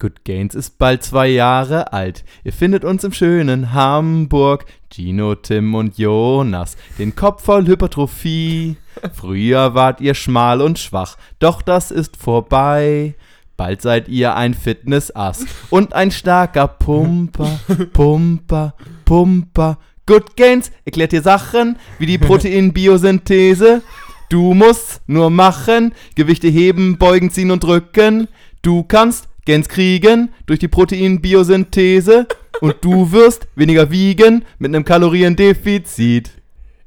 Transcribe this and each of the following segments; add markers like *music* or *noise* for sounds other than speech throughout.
Good Gains ist bald zwei Jahre alt. Ihr findet uns im schönen Hamburg. Gino, Tim und Jonas, den Kopf voll Hypertrophie. Früher wart ihr schmal und schwach, doch das ist vorbei. Bald seid ihr ein Fitnessass und ein starker Pumper, Pumper, Pumper. Good Gains erklärt dir Sachen wie die Proteinbiosynthese. Du musst nur machen, Gewichte heben, beugen, ziehen und drücken. Du kannst Gens kriegen durch die Proteinbiosynthese und du wirst weniger wiegen mit einem Kaloriendefizit.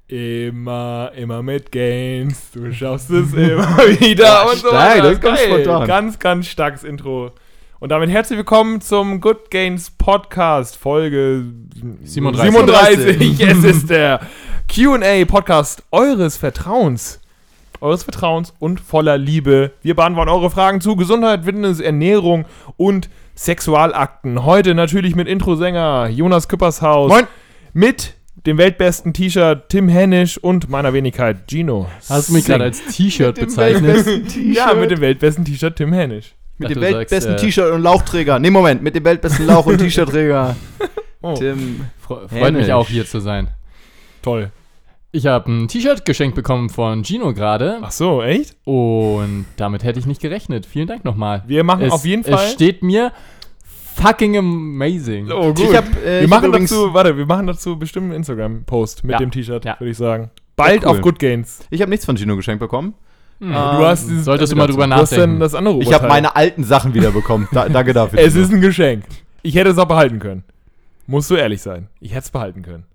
Immer, immer mit Gains. Du schaffst es immer *laughs* wieder Ja, und so stark, weiter. das ist ganz Geil. spontan. Ganz, ganz starkes Intro. Und damit herzlich willkommen zum Good Gains Podcast, Folge 37. 37. *laughs* es ist der QA Podcast eures Vertrauens. Eures Vertrauens und voller Liebe. Wir beantworten eure Fragen zu Gesundheit, Fitness, Ernährung und Sexualakten. Heute natürlich mit Introsänger Jonas Küppershaus. Moin. Mit dem weltbesten T-Shirt Tim Hennisch und meiner Wenigkeit Gino. Hast du mich gerade als T-Shirt bezeichnet? *laughs* Ja, mit dem weltbesten T-Shirt Tim Hennisch. Mit dem weltbesten äh, T-Shirt und Lauchträger. Nee, Moment, mit dem weltbesten Lauch- und *laughs* T-Shirt-Träger. Oh, Tim. Fre freut mich Hennisch. auch hier zu sein. toll. Ich habe ein T-Shirt geschenkt bekommen von Gino gerade Ach so, echt? und damit hätte ich nicht gerechnet. Vielen Dank nochmal. Wir machen Es, auf jeden Fall. Es steht mir fucking amazing. Oh, gut. Ich hab, äh, wir ich machen dazu, warte, wir machen dazu bestimmt einen Instagram-Post mit Ja. dem T-Shirt, Ja. würde ich sagen. Bald Ja, cool. auf Good Gains. Ich habe nichts von Gino geschenkt bekommen. Hm. Ähm, du hast dieses, Solltest du mal drüber du hast dann nachdenken. das andere Ich habe Oberteil. meine alten Sachen wieder bekommen. Da, danke dafür. *laughs* Es Gino. ist ein Geschenk. Ich hätte es auch behalten können. Musst du ehrlich sein. Ich hätte es behalten können.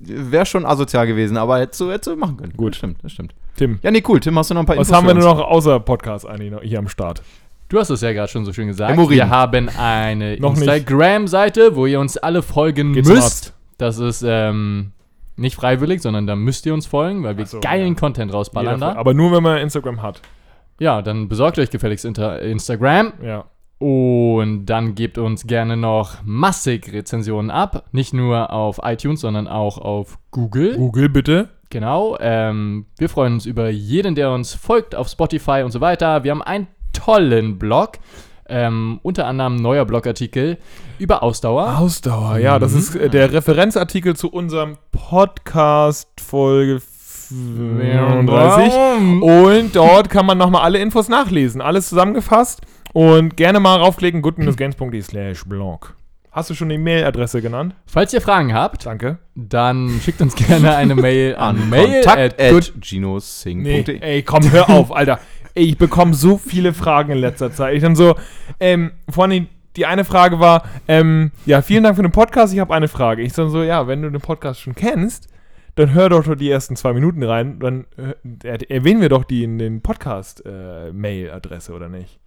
Wäre schon asozial gewesen, aber hättest du, hättest du machen können. Gut. Das stimmt, das stimmt. Tim, Ja, nee, cool. Tim, hast du noch ein paar was Infos haben wir denn noch außer Podcast eigentlich noch hier am Start? Du hast es ja gerade schon so schön gesagt. Hämorrhoiden. Wir haben eine. *laughs* Instagram-Seite, wo ihr uns alle folgen Geh zum müsst. Das ist ähm, nicht freiwillig, sondern da müsst ihr uns folgen, weil wir so, geilen ja. Content rausballern Jeder- da. Aber nur, wenn man Instagram hat. Ja, dann besorgt euch gefälligst Inter Instagram. Ja. Und dann gebt uns gerne noch massig Rezensionen ab. Nicht nur auf iTunes, sondern auch auf Google. Google bitte. Genau. Ähm, wir freuen uns über jeden, der uns folgt auf Spotify und so weiter. Wir haben einen tollen Blog. Ähm, unter anderem neuer Blogartikel über Ausdauer. Ausdauer, ja, das Mhm. ist äh, der Referenzartikel zu unserem Podcast Folge 34. Und dort kann man nochmal alle Infos nachlesen. Alles zusammengefasst. Und gerne mal raufklicken, good-gains.de slash blog. Hast du schon die Mailadresse genannt? Falls ihr Fragen habt, Danke. dann schickt uns gerne eine Mail *laughs* an, An mail kontakt at good at ginosing.de. Nee, ey, komm, hör auf, Alter. Ey, ich bekomme so viele Fragen in letzter Zeit. Ich dann so, ähm, vorhin die eine Frage war, ähm, ja, vielen Dank für den Podcast, ich habe eine Frage. Ich dann so, ja, wenn du den Podcast schon kennst, dann hör doch die ersten zwei Minuten rein, dann äh, erwähnen wir doch die in den Podcast-Mail-Adresse, oder nicht?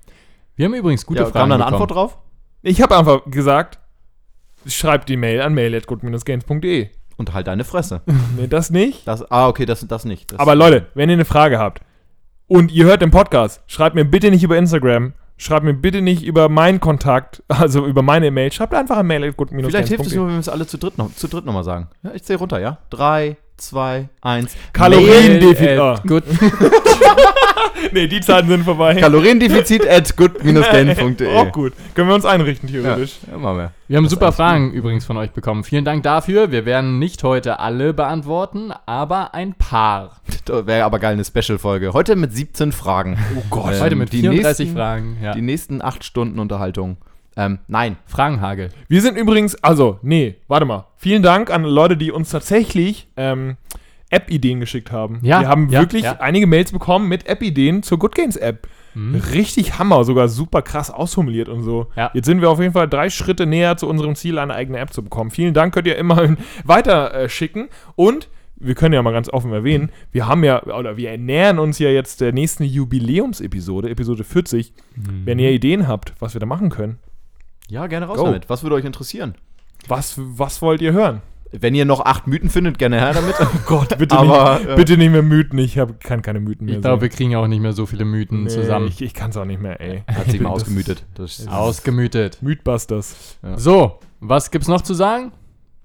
Wir haben übrigens gute Ja, Fragen kam da eine bekommen. Antwort drauf? Ich habe einfach gesagt, schreib die Mail an mail.good-gains.de. Und halt deine Fresse. *laughs* Nee, das nicht. Das, ah, okay, das, das nicht. Das, Aber Leute, wenn ihr eine Frage habt und ihr hört den Podcast, schreibt mir bitte nicht über Instagram, schreibt mir bitte nicht über meinen Kontakt, *laughs* also über meine Mail, schreibt einfach an mail Vielleicht hilft es nur, wenn wir es alle zu dritt noch, zu dritt noch mal sagen. Ja, ich zähle runter, ja? Drei, zwei, eins. Kaloriendefizit. Mail Ah. at good *laughs* Nee, die Zeiten sind vorbei. Kaloriendefizit at good-gain.de. Auch gut. Können wir uns einrichten, Ja, theoretisch. immer mehr. Wir haben Das super Fragen übrigens von euch bekommen. Vielen Dank dafür. Wir werden nicht heute alle beantworten, aber ein paar. Wäre aber geil, eine Special-Folge. Heute mit 17 Fragen. Oh Gott. heute mit die 34 nächsten, Fragen. Ja. Die nächsten 8 Stunden Unterhaltung. Ähm, nein. Fragenhagel. Wir sind übrigens, also, nee, warte mal. Vielen Dank an Leute, die uns tatsächlich ähm, App-Ideen geschickt haben. Ja, Wir haben ja, wirklich ja. einige Mails bekommen mit App-Ideen zur Good Gains App. Richtig Hammer, sogar super krass ausformuliert und so. Ja. Jetzt sind wir auf jeden Fall drei Schritte näher zu unserem Ziel, eine eigene App zu bekommen. Vielen Dank, könnt ihr immer *laughs* weiter äh, schicken. Und wir können ja mal ganz offen erwähnen, wir haben ja, oder wir ernähren uns ja jetzt der nächsten Jubiläumsepisode, Episode 40. Wenn ihr Ideen habt, was wir da machen können, Ja, gerne raus Go. damit. Was würde euch interessieren? was, was wollt ihr hören? Wenn ihr noch 8 Mythen findet, gerne her damit. *laughs* Oh Gott, bitte, Aber, nicht, äh, bitte nicht mehr Mythen. Ich hab, kann keine Mythen mehr Ich glaube, wir kriegen auch nicht mehr so viele Mythen Nee, zusammen. Ich, ich kann es auch nicht mehr, ey. Hat sich mal ausgemütet. Das Ausgemütet. Mythbusters. So, was gibt's noch zu sagen?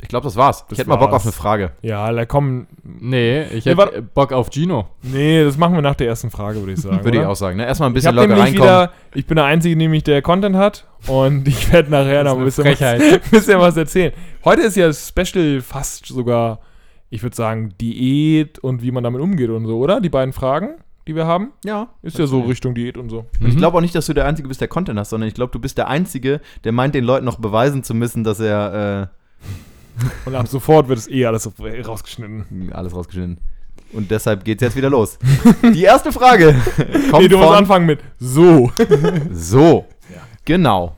Ich glaube, das war's. Das ich hätte mal Bock auf eine Frage. Ja, da kommen. Nee, ich Nee, hätte äh, Bock auf Gino. Nee, das machen wir nach der ersten Frage, würde ich sagen. Würde ich auch sagen. Ne? Erstmal ein Ich bisschen habe locker nämlich reinkommen. wieder, ich bin der Einzige, nämlich der Content hat und *laughs* ich werde nachher noch ein bisschen was, *laughs* bisschen was erzählen. Heute ist ja Special fast sogar, ich würde sagen, Diät und wie man damit umgeht und so, oder? Die beiden Fragen, die wir haben, ja. ist ja so Richtung Diät und so. Und ich glaube auch nicht, dass du der Einzige bist, der Content hast, sondern ich glaube, du bist der Einzige, der meint, den Leuten noch beweisen zu müssen, dass er Und ab sofort wird es eh alles rausgeschnitten. äh, alles rausgeschnitten. Und deshalb geht's jetzt wieder los. *laughs* Die erste Frage kommt Nee, du musst von anfangen mit so. *laughs* so. Genau.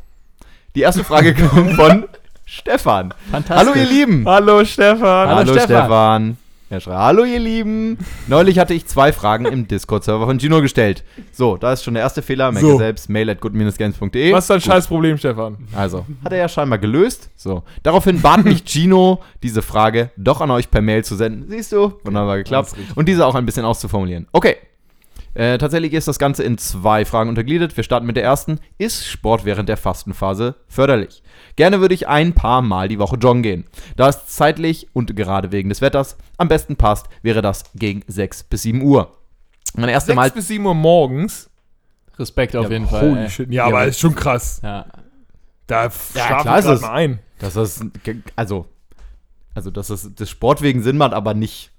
Die erste Frage kommt von *laughs* Stefan. Fantastisch. Hallo ihr Lieben. Hallo Stefan. Hallo, Stefan. Stefan. Er schreibt, hallo ihr Lieben. Neulich hatte ich zwei Fragen im Discord-Server von Gino gestellt. So, da ist schon der erste Fehler. Merke So. selbst, mail at good-games.de. Was ist dein Gut. scheiß Problem, Stefan? Also, hat er ja scheinbar gelöst. So. Daraufhin bat mich Gino, diese Frage doch an euch per Mail zu senden. Siehst du? Wunderbar geklappt. Und diese auch ein bisschen auszuformulieren. Okay. Äh, tatsächlich ist das Ganze in zwei Fragen untergliedert. Wir starten mit der ersten. Ist Sport während der Fastenphase förderlich? Gerne würde ich ein paar Mal die Woche joggen gehen. Da es zeitlich und gerade wegen des Wetters am besten passt, wäre das gegen 6 bis 7 Uhr. Meine erste 6 Mal. bis 7 Uhr morgens. Respekt auf Ja, jeden Fall. Holy shit. Ja, Ja, aber ist schon krass. Ja. Da Ja, schlafen wir mal ein. Dass das, also, also, dass das, das Sport wegen Sinn macht, aber nicht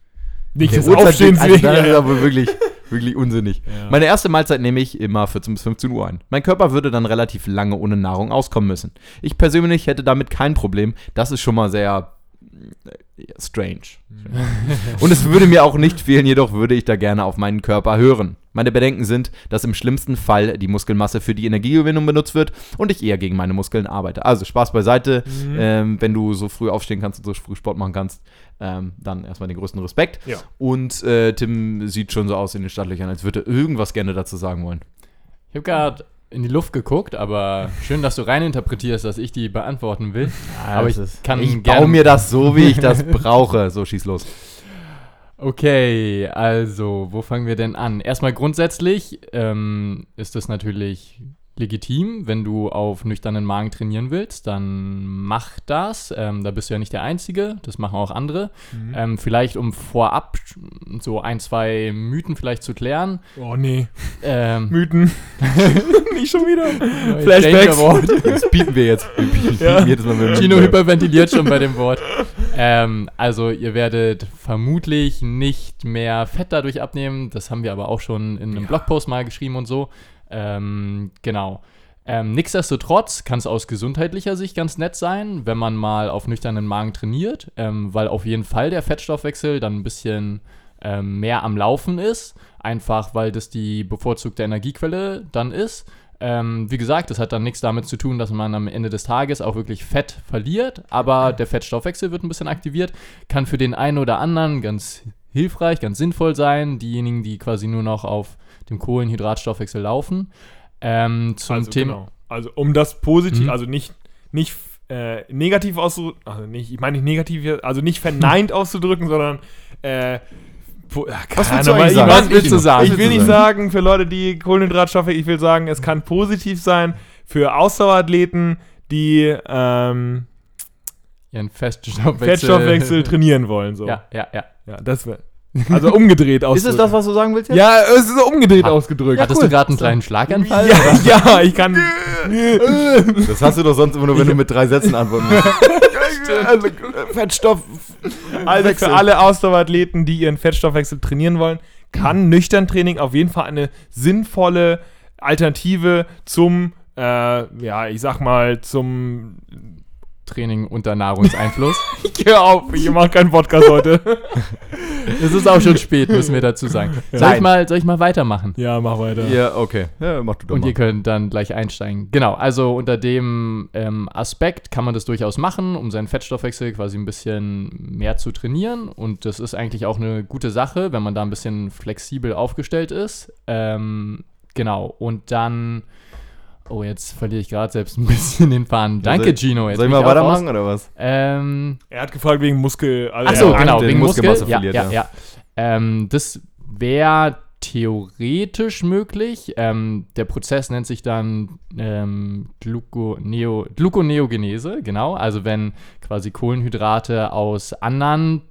Nicht des Uhrzeit- Aufstehens also, wegen. Das ist aber wirklich, wirklich unsinnig. Ja. Meine erste Mahlzeit nehme ich immer 14 bis 15 Uhr ein. Mein Körper würde dann relativ lange ohne Nahrung auskommen müssen. Ich persönlich hätte damit kein Problem. Das ist schon mal sehr äh, strange. Und es würde mir auch nicht fehlen, jedoch würde ich da gerne auf meinen Körper hören. Meine Bedenken sind, dass im schlimmsten Fall die Muskelmasse für die Energiegewinnung benutzt wird und ich eher gegen meine Muskeln arbeite. Also Spaß beiseite, ähm, wenn du so früh aufstehen kannst und so früh Sport machen kannst, ähm, dann erstmal den größten Respekt. Ja. Und äh, Tim sieht schon so aus in den Stadtlöchern, als würde er irgendwas gerne dazu sagen wollen. Ich habe gerade in die Luft geguckt, aber schön, dass du reininterpretierst, dass ich die beantworten will. aber ich kann ich baue mir das so, wie ich das brauche. So, schieß los. Okay, also, wo fangen wir denn an? Erstmal grundsätzlich ähm, ist es natürlich legitim, wenn du auf nüchternen Magen trainieren willst, dann mach das. Ähm, da bist du ja nicht der Einzige, das machen auch andere. Mhm. Ähm, vielleicht, um vorab so ein, zwei Mythen vielleicht zu klären. Oh nee. Ähm, *laughs* Mythen. *laughs* Nicht schon wieder. Flashbacks. *laughs* Das bieten wir jetzt. Wir bieten Ja. jedes Mal mit dem- Gino hyperventiliert schon bei dem Wort. Ähm, also ihr werdet vermutlich nicht mehr Fett dadurch abnehmen. Das haben wir aber auch schon in einem Blogpost mal geschrieben und so. Ähm, genau. Ähm, nichtsdestotrotz kann es aus gesundheitlicher Sicht ganz nett sein, wenn man mal auf nüchternen Magen trainiert, ähm, weil auf jeden Fall der Fettstoffwechsel dann ein bisschen ähm, mehr am Laufen ist. Einfach weil das die bevorzugte Energiequelle dann ist. Ähm, wie gesagt, das hat dann nichts damit zu tun, dass man am Ende des Tages auch wirklich Fett verliert, aber der Fettstoffwechsel wird ein bisschen aktiviert. Kann für den einen oder anderen ganz hilfreich, ganz sinnvoll sein. Diejenigen, die quasi nur noch auf dem Kohlenhydratstoffwechsel laufen. Ähm, zum also, Thema. Genau. Also um das positiv, Mhm. also nicht, nicht äh, negativ auszudrücken, also nicht, ich meine nicht negativ, also nicht verneint *laughs* auszudrücken, sondern äh, Was willst du eigentlich ich sagen? mein- Was willst du sagen? Ich Was will nicht sagen, für Leute, die Kohlenhydratstoffe, ich will sagen, es kann positiv sein für Ausdauerathleten, die ähm, Ihren Fettstoffwechsel. Fettstoffwechsel *laughs* trainieren wollen. So. Ja, ja, ja. ja das wäre. *laughs* Also umgedreht Ist ausdrücken. es das, was du sagen willst jetzt? Ja, es ist so umgedreht Ha- ausgedrückt. Hattest cool. du gerade einen kleinen Schlaganfall? Ja, *laughs* ja, ich kann. *laughs* Das hast du doch sonst immer nur, wenn du mit drei Sätzen antworten musst. Fettstoff. Also Wechsel. für alle Ausdauerathleten, die ihren Fettstoffwechsel trainieren wollen, kann nüchtern Training auf jeden Fall eine sinnvolle Alternative zum, äh, ja, ich sag mal, zum. Training unter Nahrungseinfluss. *laughs* Ich hör auf, ich mach keinen Podcast heute. *laughs* es ist auch schon spät, müssen wir dazu sagen. Soll ich mal, soll ich mal weitermachen? ja, mach weiter. Ja, okay. Ja, mach du doch Und mal. ihr könnt dann gleich einsteigen. Genau, also unter dem ähm, Aspekt kann man das durchaus machen, um seinen Fettstoffwechsel quasi ein bisschen mehr zu trainieren. Und das ist eigentlich auch eine gute Sache, wenn man da ein bisschen flexibel aufgestellt ist. Ähm, genau, und dann. Oh, jetzt verliere ich gerade selbst ein bisschen den Faden. Danke, soll- Gino. Jetzt Soll ich mal weitermachen oder was? Ähm, Er hat gefragt wegen Muskel. Also Ach so, er- genau, wegen Muskel. Muskelmasse Ja, verliert, ja, ja. ja. Ähm, das wäre theoretisch möglich. Ähm, der Prozess nennt sich dann ähm, Gluconeo Gluconeogenese, genau. Also wenn quasi Kohlenhydrate aus anderen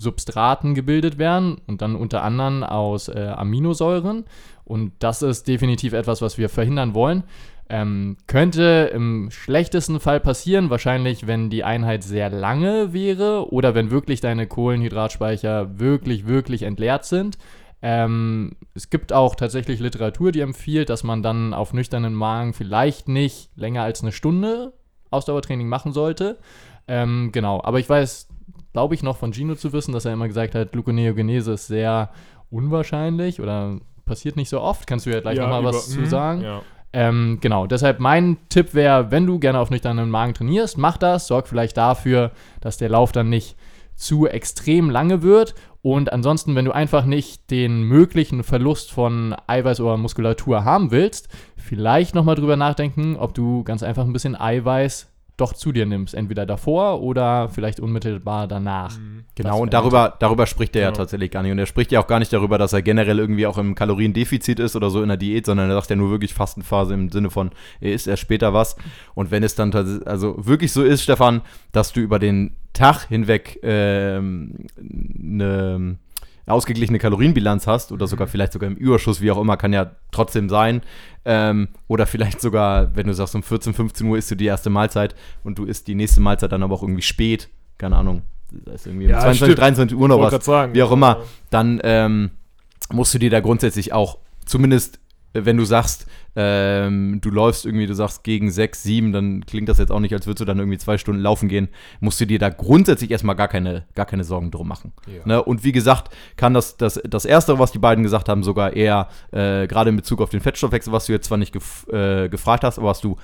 Substraten gebildet werden und dann unter anderem aus äh, Aminosäuren. Und das ist definitiv etwas, was wir verhindern wollen. Ähm, könnte im schlechtesten Fall passieren, wahrscheinlich, wenn die Einheit sehr lange wäre oder wenn wirklich deine Kohlenhydratspeicher wirklich, wirklich entleert sind. Ähm, es gibt auch tatsächlich Literatur, die empfiehlt, dass man dann auf nüchternen Magen vielleicht nicht länger als eine Stunde Ausdauertraining machen sollte. Ähm, genau, aber ich weiß, glaube ich, noch von Gino zu wissen, dass er immer gesagt hat, Gluconeogenese ist sehr unwahrscheinlich oder passiert nicht so oft. Kannst du ja gleich Ja, nochmal was zu mhm, sagen? Ja. Ähm, genau, deshalb mein Tipp wäre, wenn du gerne auf nüchternen Magen trainierst, mach das, sorg vielleicht dafür, dass der Lauf dann nicht zu extrem lange wird. Und ansonsten, wenn du einfach nicht den möglichen Verlust von Eiweiß oder Muskulatur haben willst, vielleicht nochmal drüber nachdenken, ob du ganz einfach ein bisschen Eiweiß doch zu dir nimmst. Entweder davor oder vielleicht unmittelbar danach. Genau, Das und darüber, darüber spricht er ja Genau. tatsächlich gar nicht. Und er spricht ja auch gar nicht darüber, dass er generell irgendwie auch im Kaloriendefizit ist oder so in der Diät, sondern er sagt ja nur wirklich Fastenphase im Sinne von, er isst erst später was. Und wenn es dann tats- also wirklich so ist, Stefan, dass du über den Tag hinweg ähm, eine ausgeglichene Kalorienbilanz hast oder sogar vielleicht sogar im Überschuss, wie auch immer, kann ja trotzdem sein. Ähm, oder vielleicht sogar, wenn du sagst, um 14, 15 Uhr isst du die erste Mahlzeit und du isst die nächste Mahlzeit dann aber auch irgendwie spät, keine Ahnung, da ist irgendwie um Ja, 22, stimmt. 23 Uhr noch was, sagen. wie auch immer, dann ähm, musst du dir da grundsätzlich auch, zumindest äh, wenn du sagst, ähm, du läufst irgendwie, du sagst gegen 6, 7, dann klingt das jetzt auch nicht, als würdest du dann irgendwie zwei Stunden laufen gehen, musst du dir da grundsätzlich erstmal gar keine, gar keine Sorgen drum machen. Ja. Ne? Und wie gesagt, kann das, das, das Erste, was die beiden gesagt haben, sogar eher, äh, gerade in Bezug auf den Fettstoffwechsel, was du jetzt zwar nicht gef äh, gefragt hast, aber was du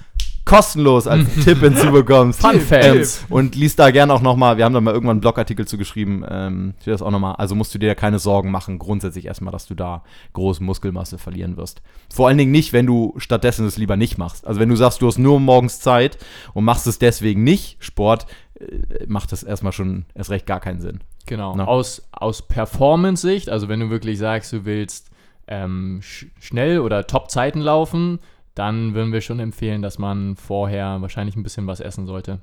kostenlos als Tipp hinzubekommst. Fun. Ähm, und liest da gerne auch nochmal, wir haben da mal irgendwann einen Blogartikel zu geschrieben, ähm, will das auch nochmal, also musst du dir keine Sorgen machen, grundsätzlich erstmal, dass du da große Muskelmasse verlieren wirst. Vor allen Dingen nicht, wenn du stattdessen es lieber nicht machst. Also wenn du sagst, du hast nur morgens Zeit und machst es deswegen nicht, Sport, äh, macht das erstmal schon erst recht gar keinen Sinn. Genau. Na. Aus, aus Performance-Sicht, also wenn du wirklich sagst, du willst ähm, sch schnell oder Top-Zeiten laufen, dann würden wir schon empfehlen, dass man vorher wahrscheinlich ein bisschen was essen sollte.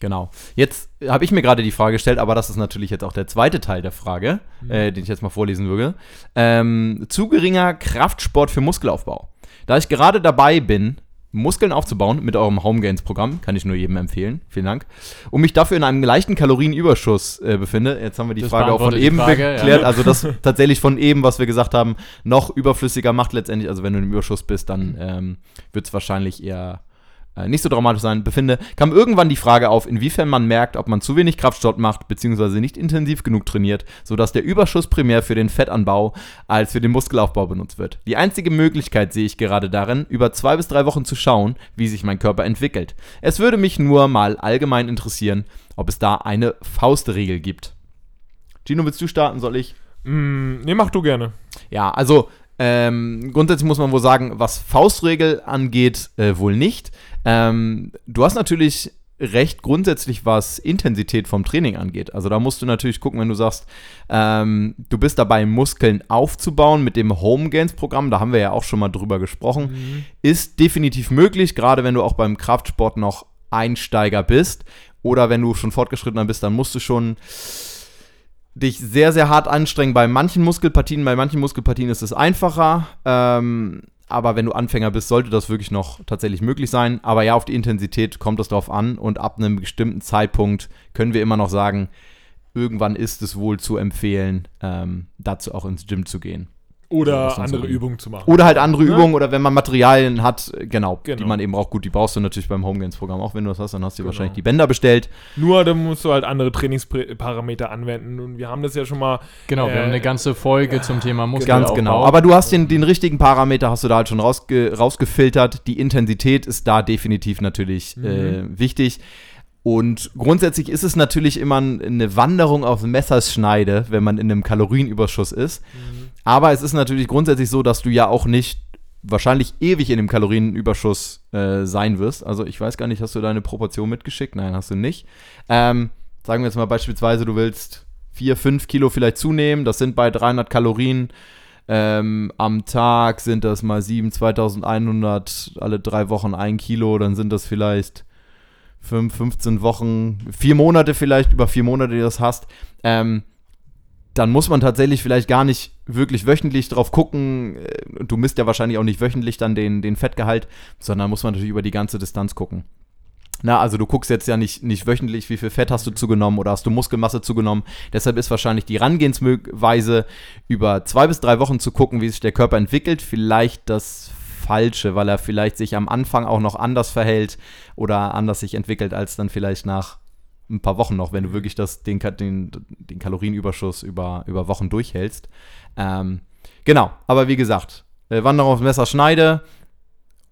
Genau. Jetzt habe ich mir gerade die Frage gestellt, aber das ist natürlich jetzt auch der zweite Teil der Frage, äh, den ich jetzt mal vorlesen würde. Ähm, zu geringer Kraftsport für Muskelaufbau. Da ich gerade dabei bin, Muskeln aufzubauen mit eurem Home Gains Programm, kann ich nur jedem empfehlen. Vielen Dank. Und mich dafür in einem leichten Kalorienüberschuss äh, befinde. Jetzt haben wir die Das Frage auch von eben Frage, geklärt. ja. Also das *laughs* tatsächlich von eben, was wir gesagt haben, noch überflüssiger macht letztendlich. Also wenn du im Überschuss bist, dann ähm, wird es wahrscheinlich eher äh, nicht so dramatisch sein, befinde, kam irgendwann die Frage auf, inwiefern man merkt, ob man zu wenig Kraftsport macht, beziehungsweise nicht intensiv genug trainiert, sodass der Überschuss primär für den Fettanbau als für den Muskelaufbau benutzt wird. Die einzige Möglichkeit sehe ich gerade darin, über zwei bis drei Wochen zu schauen, wie sich mein Körper entwickelt. Es würde mich nur mal allgemein interessieren, ob es da eine Faustregel gibt. Gino, willst du starten? Soll ich? Mm, nee, mach du gerne. Ja, also ähm, grundsätzlich muss man wohl sagen, was Faustregel angeht, äh, wohl nicht. Ähm, du hast natürlich recht grundsätzlich, was Intensität vom Training angeht. Also da musst du natürlich gucken, wenn du sagst, ähm, du bist dabei, Muskeln aufzubauen mit dem Home Gains Programm, da haben wir ja auch schon mal drüber gesprochen, ist definitiv möglich, gerade wenn du auch beim Kraftsport noch Einsteiger bist oder wenn du schon fortgeschrittener bist, dann musst du schon dich sehr, sehr hart anstrengen bei manchen Muskelpartien. Bei manchen Muskelpartien ist es einfacher. Ähm, aber wenn du Anfänger bist, sollte das wirklich noch tatsächlich möglich sein. Aber ja, auf die Intensität kommt es drauf an. Und ab einem bestimmten Zeitpunkt können wir immer noch sagen, irgendwann ist es wohl zu empfehlen, ähm, dazu auch ins Gym zu gehen. Ja, Oder ist andere so. Übungen zu machen. Oder halt andere Ne? Übungen oder wenn man Materialien hat, äh, genau, die Genau. man eben braucht. Gut, die brauchst du natürlich beim Home Gains Programm auch, wenn du das hast, dann hast du dir Genau. wahrscheinlich die Bänder bestellt. Nur da musst du halt andere Trainingsparameter anwenden. Und wir haben das ja schon mal. Genau, wir Äh, haben eine ganze Folge zum Thema Muskelaufbau. Ganz genau. Aber du hast den, den richtigen Parameter, hast du da halt schon rausge rausgefiltert. Die Intensität ist da definitiv natürlich äh, wichtig. Und grundsätzlich ist es natürlich immer eine Wanderung auf Messerschneide, wenn man in einem Kalorienüberschuss ist. Aber es ist natürlich grundsätzlich so, dass du ja auch nicht wahrscheinlich ewig in dem Kalorienüberschuss äh, sein wirst. Also ich weiß gar nicht, hast du deine Proportion mitgeschickt? Nein, hast du nicht. Ähm, sagen wir jetzt mal beispielsweise, du willst 4, 5 Kilo vielleicht zunehmen. Das sind bei 300 Kalorien Ähm, am Tag sind das mal 7, 2100, alle drei Wochen ein Kilo, dann sind das vielleicht 5, 15 Wochen, vier Monate vielleicht, über vier Monate, die du das hast. Ähm, dann muss man tatsächlich vielleicht gar nicht wirklich wöchentlich drauf gucken. Äh, Du misst ja wahrscheinlich auch nicht wöchentlich dann den, den Fettgehalt, sondern muss man natürlich über die ganze Distanz gucken. Na, also du guckst jetzt ja nicht, nicht wöchentlich, wie viel Fett hast du zugenommen oder hast du Muskelmasse zugenommen. Deshalb ist wahrscheinlich die Herangehensweise, über zwei bis drei Wochen zu gucken, wie sich der Körper entwickelt, vielleicht das Falsche, weil er vielleicht sich am Anfang auch noch anders verhält oder anders sich entwickelt als dann vielleicht nach ein paar Wochen noch, wenn du wirklich das, den, den, den Kalorienüberschuss über, über Wochen durchhältst. Ähm, genau, aber wie gesagt, äh, Wanderung aufs Messer schneide